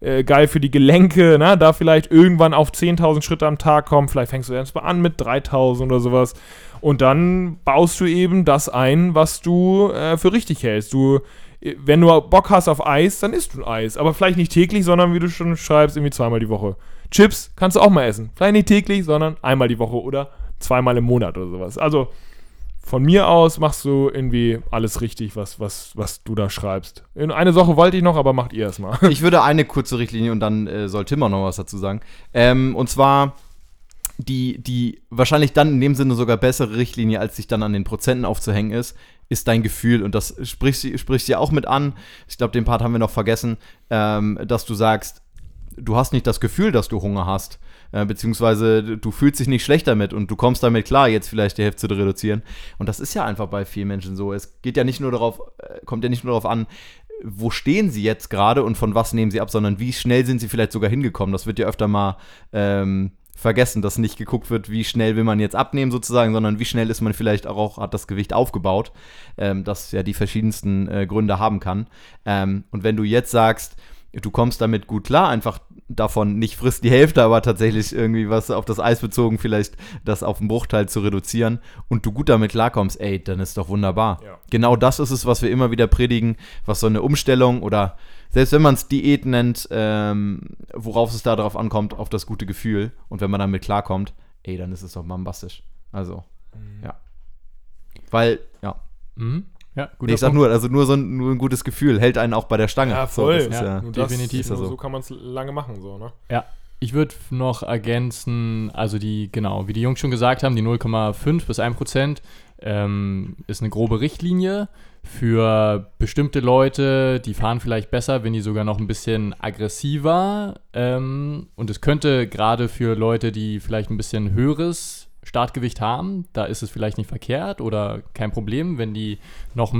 äh, geil für die Gelenke, ne? da vielleicht irgendwann auf 10.000 Schritte am Tag kommen. Vielleicht fängst du erst mal an mit 3.000 oder sowas. Und dann baust du eben das ein, was du äh, für richtig hältst. Du, äh, wenn du Bock hast auf Eis, dann isst du Eis. Aber vielleicht nicht täglich, sondern wie du schon schreibst, irgendwie zweimal die Woche. Chips kannst du auch mal essen. Vielleicht nicht täglich, sondern einmal die Woche oder zweimal im Monat oder sowas. Also von mir aus machst du irgendwie alles richtig, was, was, was du da schreibst. In eine Sache wollte ich noch, aber macht ihr erstmal. Ich würde eine kurze Richtlinie und dann äh, soll Tim auch noch was dazu sagen. Ähm, und zwar die, die wahrscheinlich dann in dem Sinne sogar bessere Richtlinie, als sich dann an den Prozenten aufzuhängen ist, ist dein Gefühl. Und das sprichst, sprichst ja auch mit an. Ich glaube, den Part haben wir noch vergessen, ähm, dass du sagst, du hast nicht das Gefühl, dass du Hunger hast. Äh, beziehungsweise du fühlst dich nicht schlecht damit und du kommst damit klar, jetzt vielleicht die Hälfte zu reduzieren. Und das ist ja einfach bei vielen Menschen so. Es geht ja nicht nur darauf, äh, kommt ja nicht nur darauf an, wo stehen sie jetzt gerade und von was nehmen sie ab, sondern wie schnell sind sie vielleicht sogar hingekommen. Das wird ja öfter mal ähm, vergessen, dass nicht geguckt wird, wie schnell will man jetzt abnehmen sozusagen, sondern wie schnell ist man vielleicht auch, hat das Gewicht aufgebaut, ähm, das ja die verschiedensten äh, Gründe haben kann. Ähm, und wenn du jetzt sagst, du kommst damit gut klar, einfach davon nicht frisst die Hälfte, aber tatsächlich irgendwie was auf das Eis bezogen, vielleicht das auf einen Bruchteil zu reduzieren und du gut damit klarkommst, ey, dann ist doch wunderbar. Ja. Genau das ist es, was wir immer wieder predigen, was so eine Umstellung oder selbst wenn man es Diät nennt, ähm, worauf es da drauf ankommt, auf das gute Gefühl und wenn man damit klarkommt, ey, dann ist es doch bombastisch. Also, ja. Weil, ja. Mhm. Ja, Nee, ich sag nur, also nur so ein, nur ein gutes Gefühl hält einen auch bei der Stange. Ja, voll. So, das ist Ja. ja, definitiv Das, nur so. so kann man es lange machen, so, ne? Ja, ich würde noch ergänzen, also die, genau, wie die Jungs schon gesagt haben, die 0,5 bis 1 Prozent ähm, ist eine grobe Richtlinie für bestimmte Leute, die fahren vielleicht besser, wenn die sogar noch ein bisschen aggressiver ähm, und es könnte gerade für Leute, die vielleicht ein bisschen höheres Startgewicht haben, da ist es vielleicht nicht verkehrt oder kein Problem, wenn die noch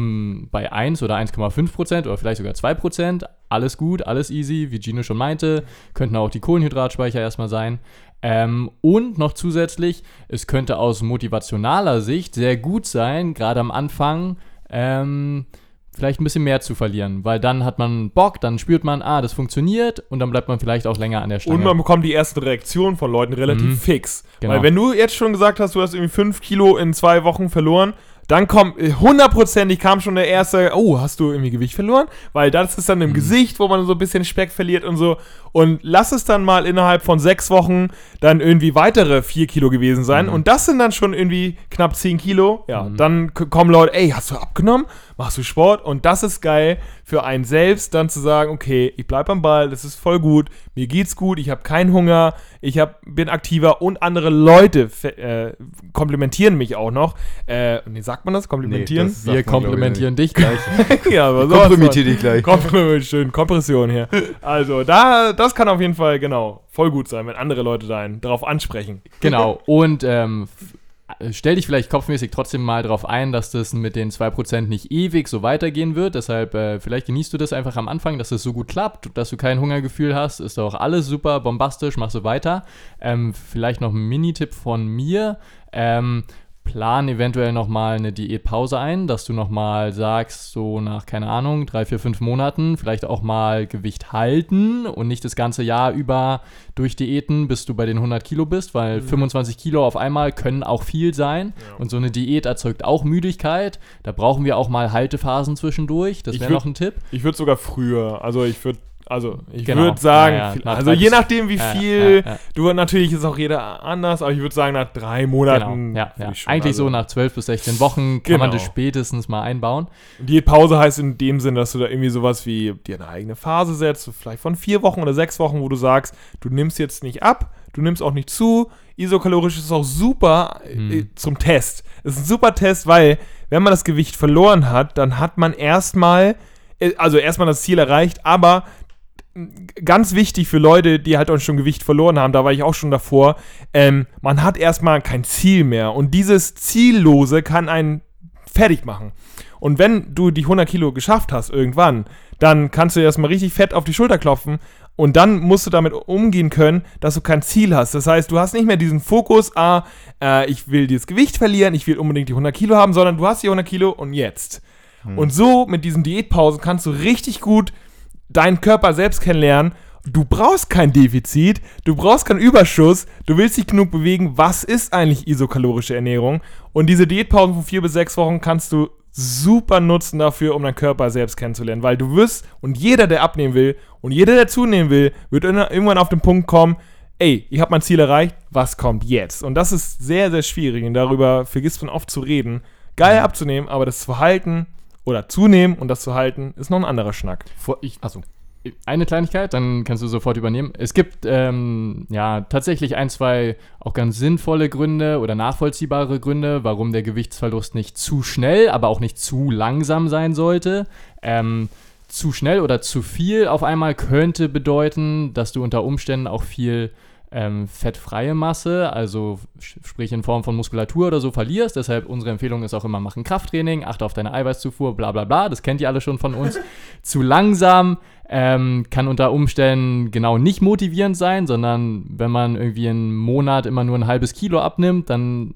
bei 1 oder 1,5 Prozent oder vielleicht sogar 2 Prozent, alles gut, alles easy, wie Gino schon meinte, könnten auch die Kohlenhydratspeicher erstmal sein. Ähm, und noch zusätzlich, es könnte aus motivationaler Sicht sehr gut sein, gerade am Anfang, ähm, vielleicht ein bisschen mehr zu verlieren, weil dann hat man Bock, dann spürt man, ah, das funktioniert und dann bleibt man vielleicht auch länger an der Stange. Und man bekommt die ersten Reaktionen von Leuten relativ Mhm. fix. Genau. Weil wenn du jetzt schon gesagt hast, du hast irgendwie 5 Kilo in zwei Wochen verloren, dann kommt äh, hundertprozentig kam schon der erste, oh, hast du irgendwie Gewicht verloren? Weil das ist dann im Gesicht, wo man so ein bisschen Speck verliert und so. Und lass es dann mal innerhalb von sechs Wochen dann irgendwie weitere 4 Kilo gewesen sein. Und das sind dann schon irgendwie knapp 10 Kilo. Ja, dann k- kommen Leute, ey, hast du abgenommen? Machst du Sport? Und das ist geil für einen selbst, dann zu sagen, okay, ich bleib am Ball, das ist voll gut, mir geht's gut, ich habe keinen Hunger, ich hab, bin aktiver und andere Leute äh, komplimentieren mich auch noch. Äh, nee, sagt man das? Komplimentieren? das- Wir komplimentieren dich gleich. *laughs* ja, aber so Kompromittier dich gleich. Kompr schön, Kompression hier. Also, da, das kann auf jeden Fall, genau, voll gut sein, wenn andere Leute da einen darauf ansprechen. Genau. Und ähm, stell dich vielleicht kopfmäßig trotzdem mal darauf ein, dass das mit den 2% nicht ewig so weitergehen wird. Deshalb, äh, vielleicht genießt du das einfach am Anfang, dass es so gut klappt, dass du kein Hungergefühl hast. Ist doch alles super, bombastisch, mach so weiter. Ähm, vielleicht noch ein Mini-Tipp von mir. Ähm, plan eventuell nochmal eine Diätpause ein, dass du nochmal sagst, so nach, keine Ahnung, drei, vier, fünf Monaten vielleicht auch mal Gewicht halten und nicht das ganze Jahr über durch Diäten, bis du bei den 100 Kilo bist, weil 25 Kilo auf einmal können auch viel sein und so eine Diät erzeugt auch Müdigkeit. Da brauchen wir auch mal Haltephasen zwischendurch. Das wäre noch ein Tipp. Ich würde sogar früher, also ich würde, also ich Genau. würde sagen, Ja, ja, also je nachdem wie viel, ja, du natürlich ist auch jeder anders, aber ich würde sagen nach drei Monaten. Genau, Eigentlich also, so nach 12 bis 16 Wochen kann man Genau. das spätestens mal einbauen. Diätpause heißt in dem Sinn, dass du da irgendwie sowas wie dir eine eigene Phase setzt, vielleicht von vier Wochen oder sechs Wochen, wo du sagst, du nimmst jetzt nicht ab, du nimmst auch nicht zu. Isokalorisch ist auch super äh, Mhm. zum Test. Es ist ein super Test, weil wenn man das Gewicht verloren hat, dann hat man erstmal, äh, also erstmal das Ziel erreicht, aber ganz wichtig für Leute, die halt auch schon Gewicht verloren haben, da war ich auch schon davor, ähm, man hat erstmal kein Ziel mehr. Und dieses Ziellose kann einen fertig machen. Und wenn du die 100 Kilo geschafft hast irgendwann, dann kannst du dir erstmal richtig fett auf die Schulter klopfen und dann musst du damit umgehen können, dass du kein Ziel hast. Das heißt, du hast nicht mehr diesen Fokus, ah, äh, ich will dieses Gewicht verlieren, ich will unbedingt die 100 Kilo haben, sondern du hast die 100 Kilo und jetzt. Und so mit diesen Diätpausen kannst du richtig gut deinen Körper selbst kennenlernen. Du brauchst kein Defizit, du brauchst keinen Überschuss, du willst dich genug bewegen. Was ist eigentlich isokalorische Ernährung? Und diese Diätpausen von vier bis sechs Wochen kannst du super nutzen dafür, um deinen Körper selbst kennenzulernen, weil du wirst und jeder, der abnehmen will und jeder, der zunehmen will, wird irgendwann auf den Punkt kommen, ey, ich habe mein Ziel erreicht, was kommt jetzt? Und das ist sehr, sehr schwierig und darüber vergisst man oft zu reden. Geil abzunehmen, aber das zu halten oder zunehmen und das zu halten, ist noch ein anderer Schnack. Vor, ich, Achso. eine Kleinigkeit, dann kannst du sofort übernehmen. Es gibt ähm, ja tatsächlich ein, zwei auch ganz sinnvolle Gründe oder nachvollziehbare Gründe, warum der Gewichtsverlust nicht zu schnell, aber auch nicht zu langsam sein sollte. Ähm, zu schnell oder zu viel auf einmal könnte bedeuten, dass du unter Umständen auch viel ähm, fettfreie Masse, also sprich in Form von Muskulatur oder so verlierst. Deshalb unsere Empfehlung ist auch immer, machen Krafttraining, achte auf deine Eiweißzufuhr, bla bla bla. Das kennt ihr alle schon von uns. *laughs* Zu langsam ähm, kann unter Umständen genau nicht motivierend sein, sondern wenn man irgendwie einen Monat immer nur ein halbes Kilo abnimmt, dann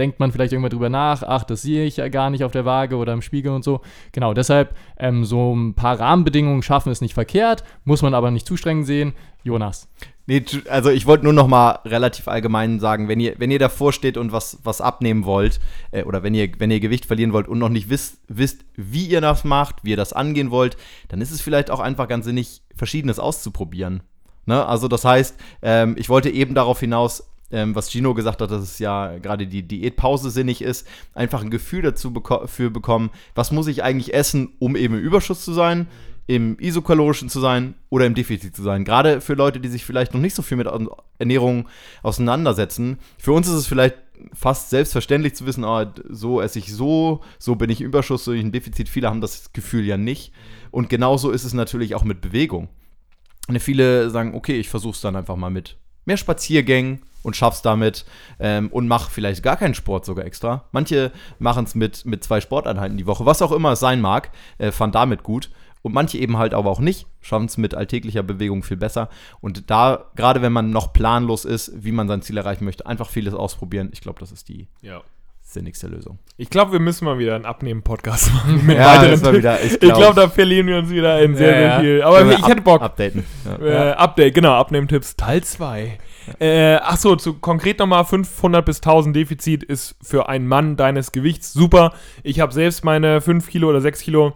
denkt man vielleicht irgendwann drüber nach, ach, das sehe ich ja gar nicht auf der Waage oder im Spiegel und so. Genau, deshalb ähm, so ein paar Rahmenbedingungen schaffen ist nicht verkehrt, muss man aber nicht zu streng sehen. Jonas. Nee, also ich wollte nur noch mal relativ allgemein sagen, wenn ihr, wenn ihr davor steht und was, was abnehmen wollt, äh, oder wenn ihr, wenn ihr Gewicht verlieren wollt und noch nicht wisst, wisst, wie ihr das macht, wie ihr das angehen wollt, dann ist es vielleicht auch einfach ganz sinnig, Verschiedenes auszuprobieren. Ne? Also das heißt, ähm, ich wollte eben darauf hinaus, ähm, was Gino gesagt hat, dass es ja gerade die Diätpause sinnig ist, einfach ein Gefühl dazu beko für bekommen, was muss ich eigentlich essen, um eben im Überschuss zu sein, im isokalorischen zu sein oder im Defizit zu sein. Gerade für Leute, die sich vielleicht noch nicht so viel mit Ernährung auseinandersetzen. Für uns ist es vielleicht fast selbstverständlich zu wissen, oh, so esse ich so, so bin ich im Überschuss, so bin ich im Defizit. Viele haben das Gefühl ja nicht. Und genauso ist es natürlich auch mit Bewegung. Und viele sagen, okay, ich versuche es dann einfach mal mit mehr Spaziergängen und schaff's damit ähm, und mach vielleicht gar keinen Sport sogar extra. Manche machen es mit, mit zwei Sporteinheiten die Woche, was auch immer es sein mag, äh, fand damit gut. Und manche eben halt aber auch nicht, schaffen es mit alltäglicher Bewegung viel besser. Und da, gerade wenn man noch planlos ist, wie man sein Ziel erreichen möchte, einfach vieles ausprobieren. Ich glaube, das ist die ja. sinnigste Lösung. Ich glaube, wir müssen mal wieder einen Abnehmen-Podcast machen. *laughs* Mit ja, weiteren das wieder, ich glaube, glaub, da verlieren wir uns wieder in sehr, ja, sehr viel. Aber ich hätte Bock. Updaten. Äh, Update, genau, Abnehmen-Tipps Teil 2. Äh, Achso, zu, konkret nochmal 500 bis 1000 Defizit ist für einen Mann deines Gewichts super. Ich habe selbst meine 5 Kilo oder 6 Kilo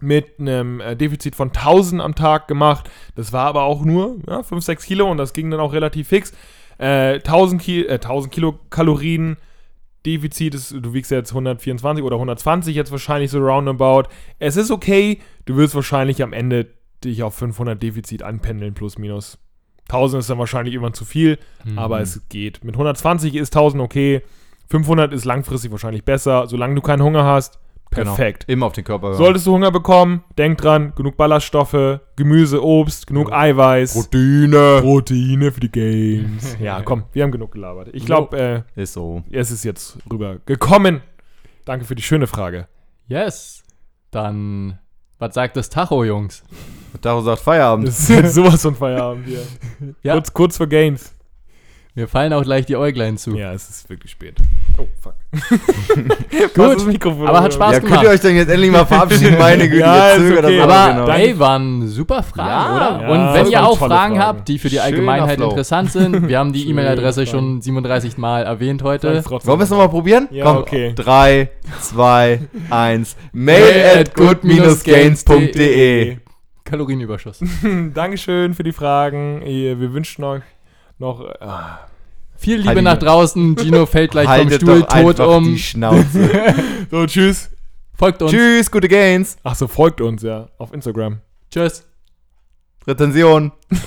mit einem äh, Defizit von 1000 am Tag gemacht. Das war aber auch nur ja, 5, 6 Kilo und das ging dann auch relativ fix. Äh, 1000, Ki äh, 1000 Kilokalorien Defizit ist, du wiegst jetzt 124 oder 120 jetzt wahrscheinlich so roundabout. Es ist okay, du wirst wahrscheinlich am Ende dich auf 500 Defizit anpendeln, plus minus. 1000 ist dann wahrscheinlich irgendwann zu viel, mhm. aber es geht. Mit 120 ist 1000 okay, 500 ist langfristig wahrscheinlich besser, solange du keinen Hunger hast. Perfekt. Genau. Immer auf den Körper hören. Solltest du Hunger bekommen, denk dran, genug Ballaststoffe, Gemüse, Obst, genug ja. Eiweiß. Proteine. Proteine für die Games. *laughs* ja, komm, wir haben genug gelabert. Ich glaube, äh, ist so. Es ist jetzt rüber gekommen. Danke für die schöne Frage. Yes. Dann, was sagt das Tacho, Jungs? Das *laughs* Tacho sagt Feierabend. Das ist jetzt sowas von Feierabend hier. *laughs* ja. kurz, kurz vor Games. Mir fallen auch gleich die Äuglein zu. Ja, es ist wirklich spät. Oh, fuck. *laughs* Gut, aber hat Spaß ja, gemacht. Könnt ihr euch denn jetzt endlich mal verabschieden, *laughs* meine Güte. ja, ist okay. aber genau. ey, waren super Fragen, ja, oder? Ja, Und wenn ihr auch Fragen, Fragen, habt, die für die Allgemeinheit interessant sind, wir haben die *laughs* E-Mail-Adresse schon 37 Mal erwähnt heute. Wollen wir es nochmal probieren? Ja, Komm, okay. 3, 2, 1. Mail at good-gains.de Kalorienüberschuss. Dankeschön für die Fragen. Wir wünschen euch noch. Äh, viel Liebe nach draußen. Gino fällt gleich vom Stuhl tot um. Die Schnauze. *laughs* so, tschüss. Folgt uns. Tschüss, gute Gains. Ach so, folgt uns, ja. Auf Instagram. Tschüss. Retention. *laughs*